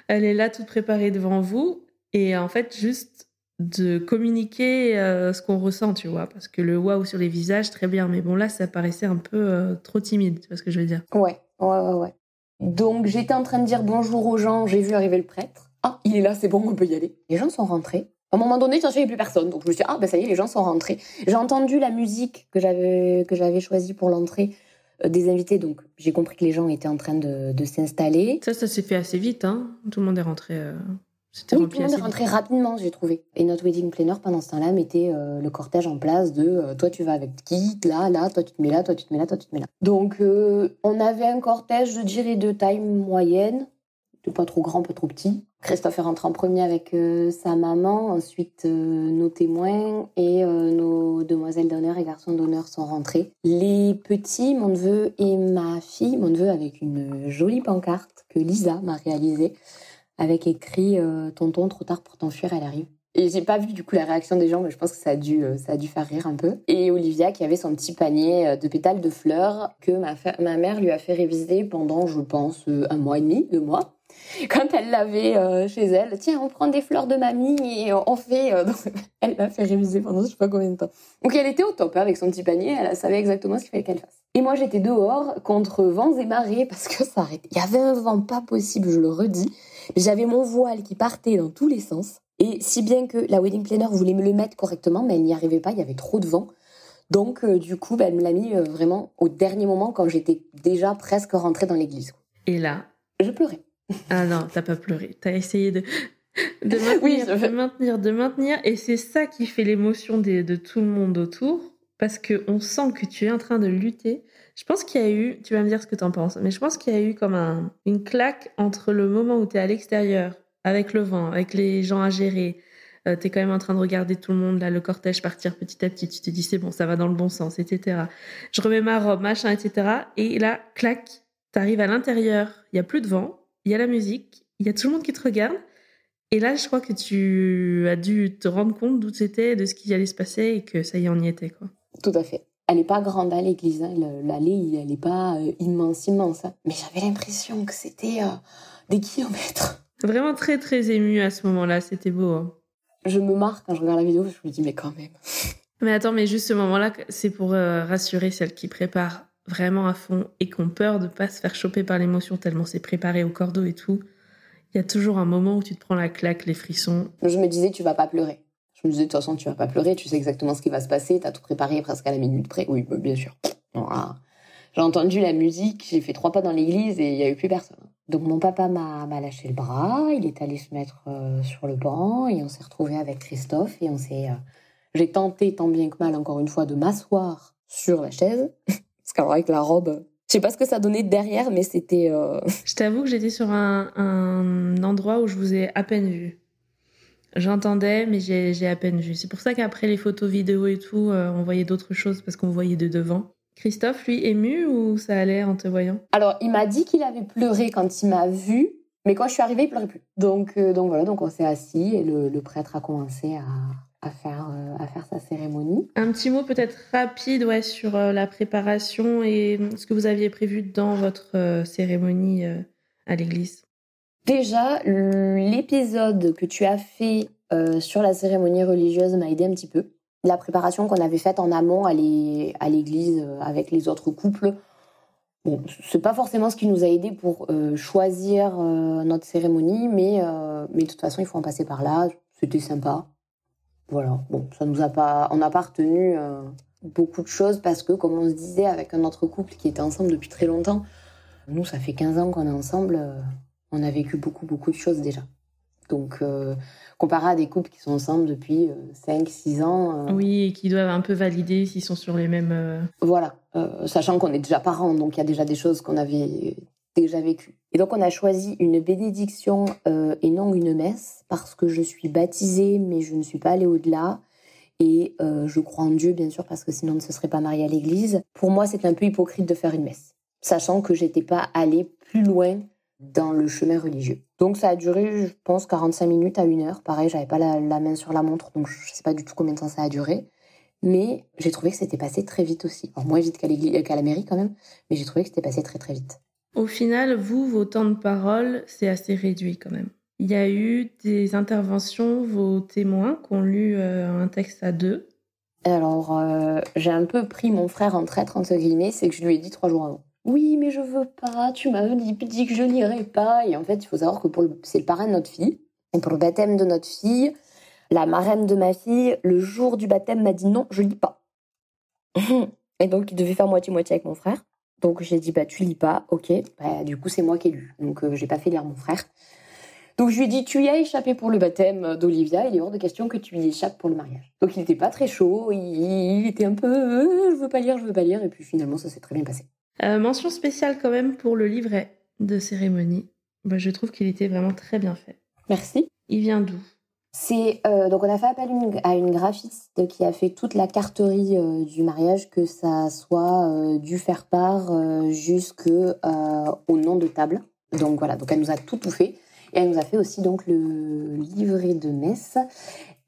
elle est là toute préparée devant vous. Et en fait juste de communiquer euh, ce qu'on ressent tu vois. Parce que le waouh sur les visages très bien. Mais bon là ça paraissait un peu trop timide tu vois ce que je veux dire. Ouais ouais ouais ouais. Donc j'étais en train de dire bonjour aux gens. J'ai vu arriver le prêtre ah, il est là, c'est bon, on peut y aller. Les gens sont rentrés. À un moment donné, il n'y avait plus personne. Donc je me suis dit, ah ben ça y est, les gens sont rentrés. J'ai entendu la musique que j'avais que j'avais choisie pour l'entrée euh, des invités. Donc j'ai compris que les gens étaient en train de, de s'installer. Ça, ça s'est fait assez vite. Hein tout le monde est rentré. Euh... C'était oui, tout le monde est rentré rapidement, j'ai trouvé. Et notre wedding planner, pendant ce temps-là, mettait euh, le cortège en place de euh, toi tu vas avec qui, là, là, toi tu te mets là, toi tu te mets là, toi tu te mets là. Donc on avait un cortège, je dirais, de taille moyenne, de pas trop grand, pas trop petit. Christophe est rentré en premier avec euh, sa maman, ensuite euh, nos témoins et euh, nos demoiselles d'honneur et garçons d'honneur sont rentrés. Les petits, mon neveu et ma fille, mon neveu avec une jolie pancarte que Lisa m'a réalisée, avec écrit Tonton, trop tard pour t'enfuir, elle arrive. Et j'ai pas vu du coup la réaction des gens, mais je pense que ça a dû, ça a dû faire rire un peu. Et Olivia qui avait son petit panier de pétales de fleurs que ma, ma mère lui a fait réviser pendant, je pense, un mois et demi, deux mois quand elle l'avait euh, chez elle, tiens, on prend des fleurs de mamie et on fait. Euh, elle l'a fait réviser pendant je sais pas combien de temps. Donc elle était au top hein, avec son petit panier, elle savait exactement ce qu'il fallait qu'elle fasse. Et moi j'étais dehors contre vents et marées parce que ça arrêtait. Il y avait un vent pas possible, je le redis. J'avais mon voile qui partait dans tous les sens. Et si bien que la wedding planner voulait me le mettre correctement, mais elle n'y arrivait pas, il y avait trop de vent. Donc euh, du coup, bah, elle me l'a mis vraiment au dernier moment quand j'étais déjà presque rentrée dans l'église. Et là Je pleurais. Ah non, t'as pas pleuré. T'as essayé de, de maintenir, de maintenir, de maintenir. Et c'est ça qui fait l'émotion de tout le monde autour. Parce qu'on sent que tu es en train de lutter. Je pense qu'il y a eu, tu vas me dire ce que t'en penses, mais je pense qu'il y a eu comme un, une claque entre le moment où t'es à l'extérieur, avec le vent, avec les gens à gérer. Euh, t'es quand même en train de regarder tout le monde, là, le cortège partir petit à petit. Tu te dis, c'est bon, ça va dans le bon sens, etc. Je remets ma robe, machin, etc. Et là, clac, t'arrives à l'intérieur, il y a plus de vent, il y a la musique, il y a tout le monde qui te regarde. Et là, je crois que tu as dû te rendre compte d'où c'était, de ce qui allait se passer et que ça y est, on y était. Quoi. Tout à fait. Elle n'est pas grande, à l'église. Hein. L'allée, elle n'est pas euh, immense, immense. Hein. Mais j'avais l'impression que c'était euh, des kilomètres. Vraiment très, très ému à ce moment-là. C'était beau. Hein. Je me marre quand je regarde la vidéo. Je me dis, mais quand même. Mais attends, mais juste ce moment-là, c'est pour euh, rassurer celles qui préparent vraiment à fond et qui ont peur de pas se faire choper par l'émotion tellement c'est préparé au cordeau et tout, il y a toujours un moment où tu te prends la claque, les frissons. Je me disais, tu vas pas pleurer. Je me disais, de toute façon, tu vas pas pleurer, tu sais exactement ce qui va se passer, tu as tout préparé presque à la minute près. Oui, bah, bien sûr. J'ai entendu la musique, j'ai fait trois pas dans l'église et il y a eu plus personne. Donc mon papa m'a lâché le bras, il est allé se mettre euh, sur le banc et on s'est retrouvé avec Christophe et on s'est... Euh, j'ai tenté tant bien que mal encore une fois de m'asseoir sur la chaise Parce qu'alors avec la robe, je sais pas ce que ça donnait derrière, mais c'était. Euh, je t'avoue que j'étais sur un, un, endroit où je vous ai à peine vu. J'entendais, mais j'ai à peine vu. C'est pour ça qu'après les photos, vidéos et tout, euh, on voyait d'autres choses parce qu'on voyait de devant. Christophe, lui, ému ou ça allait en te voyant? Alors, il m'a dit qu'il avait pleuré quand il m'a vu, mais quand je suis arrivée, il pleurait plus. Donc, euh, donc voilà, donc on s'est assis et le, le prêtre a commencé à, à faire, euh, à faire sa cérémonie. Un petit mot peut-être rapide ouais, sur euh, la préparation et ce que vous aviez prévu dans votre euh, cérémonie à l'église. Déjà, l'épisode que tu as fait sur la cérémonie religieuse m'a aidé un petit peu. La préparation qu'on avait faite en amont à l'église avec les autres couples, bon, c'est pas forcément ce qui nous a aidé pour choisir notre cérémonie, mais, mais de toute façon, il faut en passer par là. C'était sympa. Voilà, bon, ça nous a pas, on n'a pas retenu euh, beaucoup de choses parce que, comme on se disait avec un autre couple qui était ensemble depuis très longtemps, Nous, ça fait 15 ans qu'on est ensemble. On a vécu beaucoup, beaucoup de choses déjà. Donc, comparé à des couples qui sont ensemble depuis 5, 6 ans. Oui, et qui doivent un peu valider s'ils sont sur les mêmes. Voilà, sachant qu'on est déjà parents, donc il y a déjà des choses qu'on avait déjà vécues. Et donc, on a choisi une bénédiction et non une messe, parce que je suis baptisée, mais je ne suis pas allée au-delà. Et je crois en Dieu, bien sûr, parce que sinon on ne se serait pas mariée à l'église. Pour moi, c'est un peu hypocrite de faire une messe, sachant que j'étais pas allée plus loin dans le chemin religieux. Donc ça a duré, je pense, 45 minutes à une heure. Pareil, j'avais pas la, main sur la montre, donc je sais pas du tout combien de temps ça a duré. Mais j'ai trouvé que c'était passé très vite aussi. Alors moins vite qu'à, qu'à la mairie quand même, mais j'ai trouvé que c'était passé très très vite. Au final, vous, vos temps de parole, c'est assez réduit quand même. Il y a eu des interventions, vos témoins qui ont lu euh, un texte à deux. Alors, euh, j'ai un peu pris mon frère en traître, entre guillemets, c'est que je lui ai dit trois jours avant oui, mais je veux pas, tu m'as dit, dit que je n'irai pas. Et en fait, il faut savoir que pour c'est le parrain de notre fille. Et pour le baptême de notre fille, la marraine de ma fille, le jour du baptême, m'a dit non, je lis pas. et donc, il devait faire moitié-moitié avec mon frère. Donc, j'ai dit, bah, tu lis pas, ok. Bah, du coup, c'est moi qui ai lu. Donc, euh, j'ai pas fait lire mon frère. Donc, je lui ai dit, tu y as échappé pour le baptême d'Olivia, il est hors de question que tu y échappes pour le mariage. Donc, il n'était pas très chaud, il, était un peu, euh, je veux pas lire, je veux pas lire. Et puis, finalement, ça s'est très bien passé. Euh, mention spéciale quand même pour le livret de cérémonie. Bah, je trouve qu'il était vraiment très bien fait. Merci. Il vient d'où? C'est euh, donc on a fait appel à une graphiste qui a fait toute la carterie euh, du mariage, que ça soit du faire part jusqu'au nom de table. Donc voilà, donc elle nous a tout tout fait. Et elle nous a fait aussi donc le livret de messe.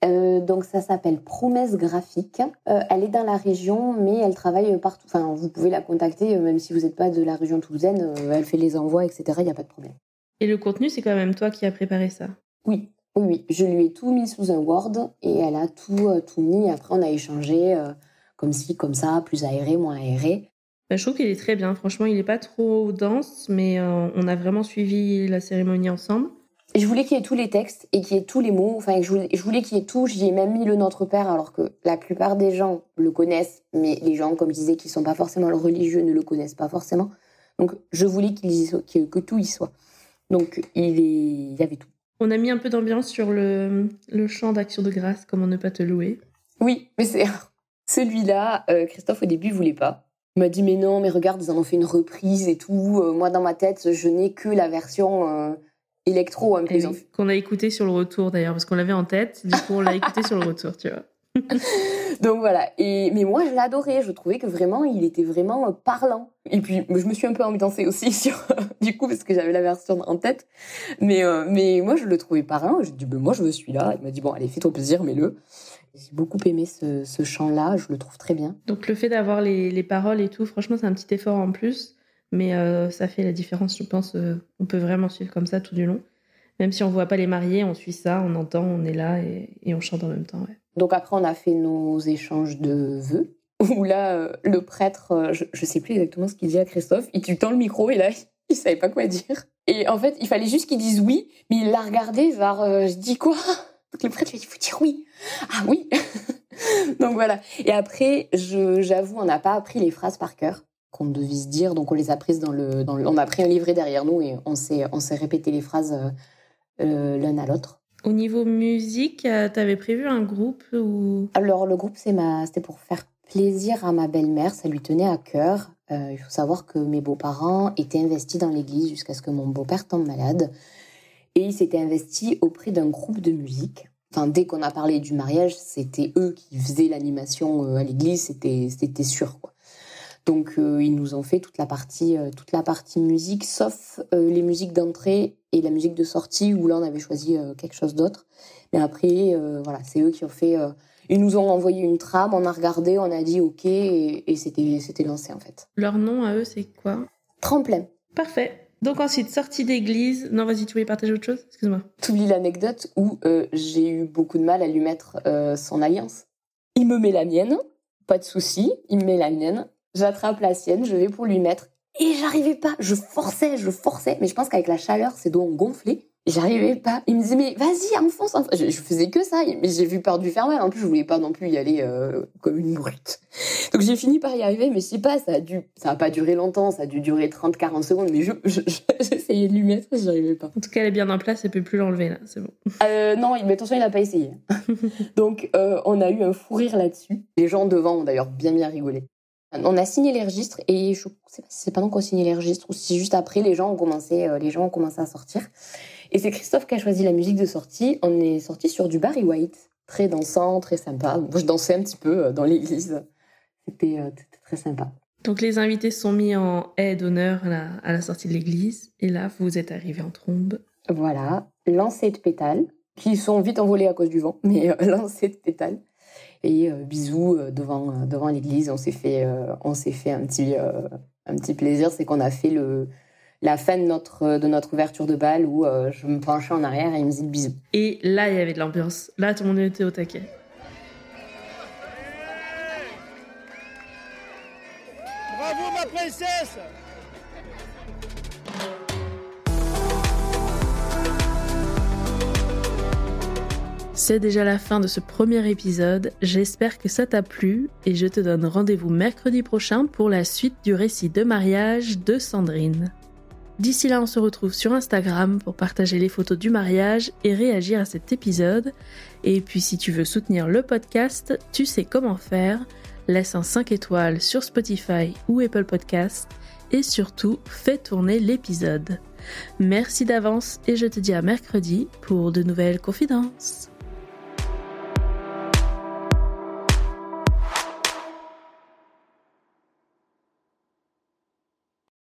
Euh, donc ça s'appelle Promesse Graphique. Euh, elle est dans la région, mais elle travaille partout. Enfin, vous pouvez la contacter, euh, même si vous n'êtes pas de la région toulousaine. elle fait les envois, etc. Il n'y a pas de problème. Et le contenu, c'est quand même toi qui as préparé ça? Oui, oui, oui. Je lui ai tout mis sous un Word et elle a tout, tout mis. Après, on a échangé comme ci, comme ça, plus aéré, moins aéré. Bah, je trouve qu'il est très bien. Franchement, il n'est pas trop dense, mais on a vraiment suivi la cérémonie ensemble je voulais qu'il y ait tous les textes et qu'il y ait tous les mots. Enfin, je voulais, je voulais qu'il y ait tout. J'y ai même mis le Notre Père, alors que la plupart des gens le connaissent, mais les gens, comme je disais, qui sont pas forcément religieux, ne le connaissent pas forcément. Donc, je voulais qu'il que tout y soit. Donc, il, est, il y avait tout. On a mis un peu d'ambiance sur le, le chant d'action de grâce, comment ne pas te louer. Oui, mais c'est celui-là. Euh, Christophe au début voulait pas. Il m'a dit mais non, mais regarde, ils en ont fait une reprise et tout. Euh, moi, dans ma tête, je n'ai que la version. Euh, électro un peu. Qu'on a écouté sur le retour d'ailleurs, parce qu'on l'avait en tête, du coup on l'a écouté sur le retour, tu vois. Donc voilà. Et mais moi je l'adorais. Je trouvais que vraiment il était vraiment euh, parlant. Et puis je me suis un peu ambiancée aussi du coup parce que j'avais la version en tête. Mais euh, mais moi je le trouvais parlant. J'ai dit ben moi je me suis là. Il m'a dit bon allez fais-toi plaisir mets-le. J'ai beaucoup aimé ce, ce chant-là. Je le trouve très bien. Donc le fait d'avoir les, les paroles et tout, franchement c'est un petit effort en plus. Mais euh, ça fait la différence, je pense. On peut vraiment suivre comme ça tout du long. Même si on voit pas les mariés, on suit ça, on entend, on est là et, on chante en même temps. Donc après, on a fait nos échanges de vœux. Où là, euh, le prêtre, je, ne sais plus exactement ce qu'il dit à Christophe, il tue tant le micro et là, il savait pas quoi dire. Et en fait, il fallait juste qu'il dise oui, mais il l'a regardé, genre, je dis quoi? Donc le prêtre lui a dit, faut dire oui. Ah oui Donc voilà. Et après, j'avoue, on n'a pas appris les phrases par cœur qu'on devait se dire. Donc on les a prises dans le, On a pris un livret derrière nous et on s'est, on s'est répété les phrases euh, euh, l'un à l'autre. Au niveau musique, euh, tu avais prévu un groupe ou? Alors le groupe, c'est c'était pour faire plaisir à ma belle-mère, ça lui tenait à cœur. il faut savoir que mes beaux-parents étaient investis dans l'église jusqu'à ce que mon beau-père tombe malade. Et il s'était investi auprès d'un groupe de musique. Enfin, dès qu'on a parlé du mariage, c'était eux qui faisaient l'animation à l'église, c'était, c'était sûr. Quoi. Donc euh, ils nous ont fait toute la partie euh, toute la partie musique, sauf euh, les musiques d'entrée et la musique de sortie où là on avait choisi quelque chose d'autre. Mais après voilà, c'est eux qui ont fait. ils nous ont envoyé une trame, on a regardé, on a dit ok et, c'était c'était lancé en fait. Leur nom à eux c'est quoi? Tremplin. Parfait. Donc ensuite, sortie d'église. Non, vas-y, tu voulais partager autre chose? Excuse-moi. oublies l'anecdote où j'ai eu beaucoup de mal à lui mettre son alliance. Il me met la mienne, pas de souci. Il me met la mienne. J'attrape la sienne, je vais pour lui mettre. Et j'arrivais pas. Je forçais, je forçais. Mais je pense qu'avec la chaleur, ses doigts ont gonflé. J'arrivais pas. Il me disait, mais vas-y, enfonce, enfonce. Je, faisais que ça. Mais j'ai vu peur du faire mal. En plus, je voulais pas non plus y aller euh, comme une brute. Donc j'ai fini par y arriver, mais je sais pas, ça a dû, ça a pas duré longtemps. Ça a dû durer 30, 40 secondes. Mais je, j'essayais de lui mettre, j'y arrivais pas. En tout cas, elle est bien en place. Elle peut plus l'enlever, là. C'est bon. Euh, non, mais attention, il a pas essayé. Donc, euh, on a eu un fou rire là-dessus. Les gens devant ont d'ailleurs bien bien rigolé. On a signé les registres et je sais pas si c'est pendant qu'on signait les registres ou si juste après les gens ont commencé, euh, les gens ont commencé à sortir. Et c'est Christophe qui a choisi la musique de sortie. On est sorti sur du Barry White, très dansant, très sympa. Moi, je dansais un petit peu euh, dans l'église. C'était euh, très sympa. Donc les invités sont mis en aide d'honneur à, la sortie de l'église. Et là, vous êtes arrivés en trombe. Voilà, lancé de pétales, qui sont vite envolés à cause du vent, mais lancé de pétales. Et bisous devant, devant l'église. On s'est fait, on s'est fait un petit, un petit plaisir. C'est qu'on a fait le, la fin de notre, de notre ouverture de bal où euh, je me penchais en arrière et il me disait bisous. Et là, il y avait de l'ambiance. Là, tout le monde était au taquet. Bravo, ma princesse C'est déjà la fin de ce premier épisode, j'espère que ça t'a plu et je te donne rendez-vous mercredi prochain pour la suite du récit de mariage de Sandrine. D'ici là, on se retrouve sur Instagram pour partager les photos du mariage et réagir à cet épisode. Et puis si tu veux soutenir le podcast, tu sais comment faire. Laisse un 5 étoiles sur Spotify ou Apple Podcast et surtout fais tourner l'épisode. Merci d'avance et je te dis à mercredi pour de nouvelles confidences.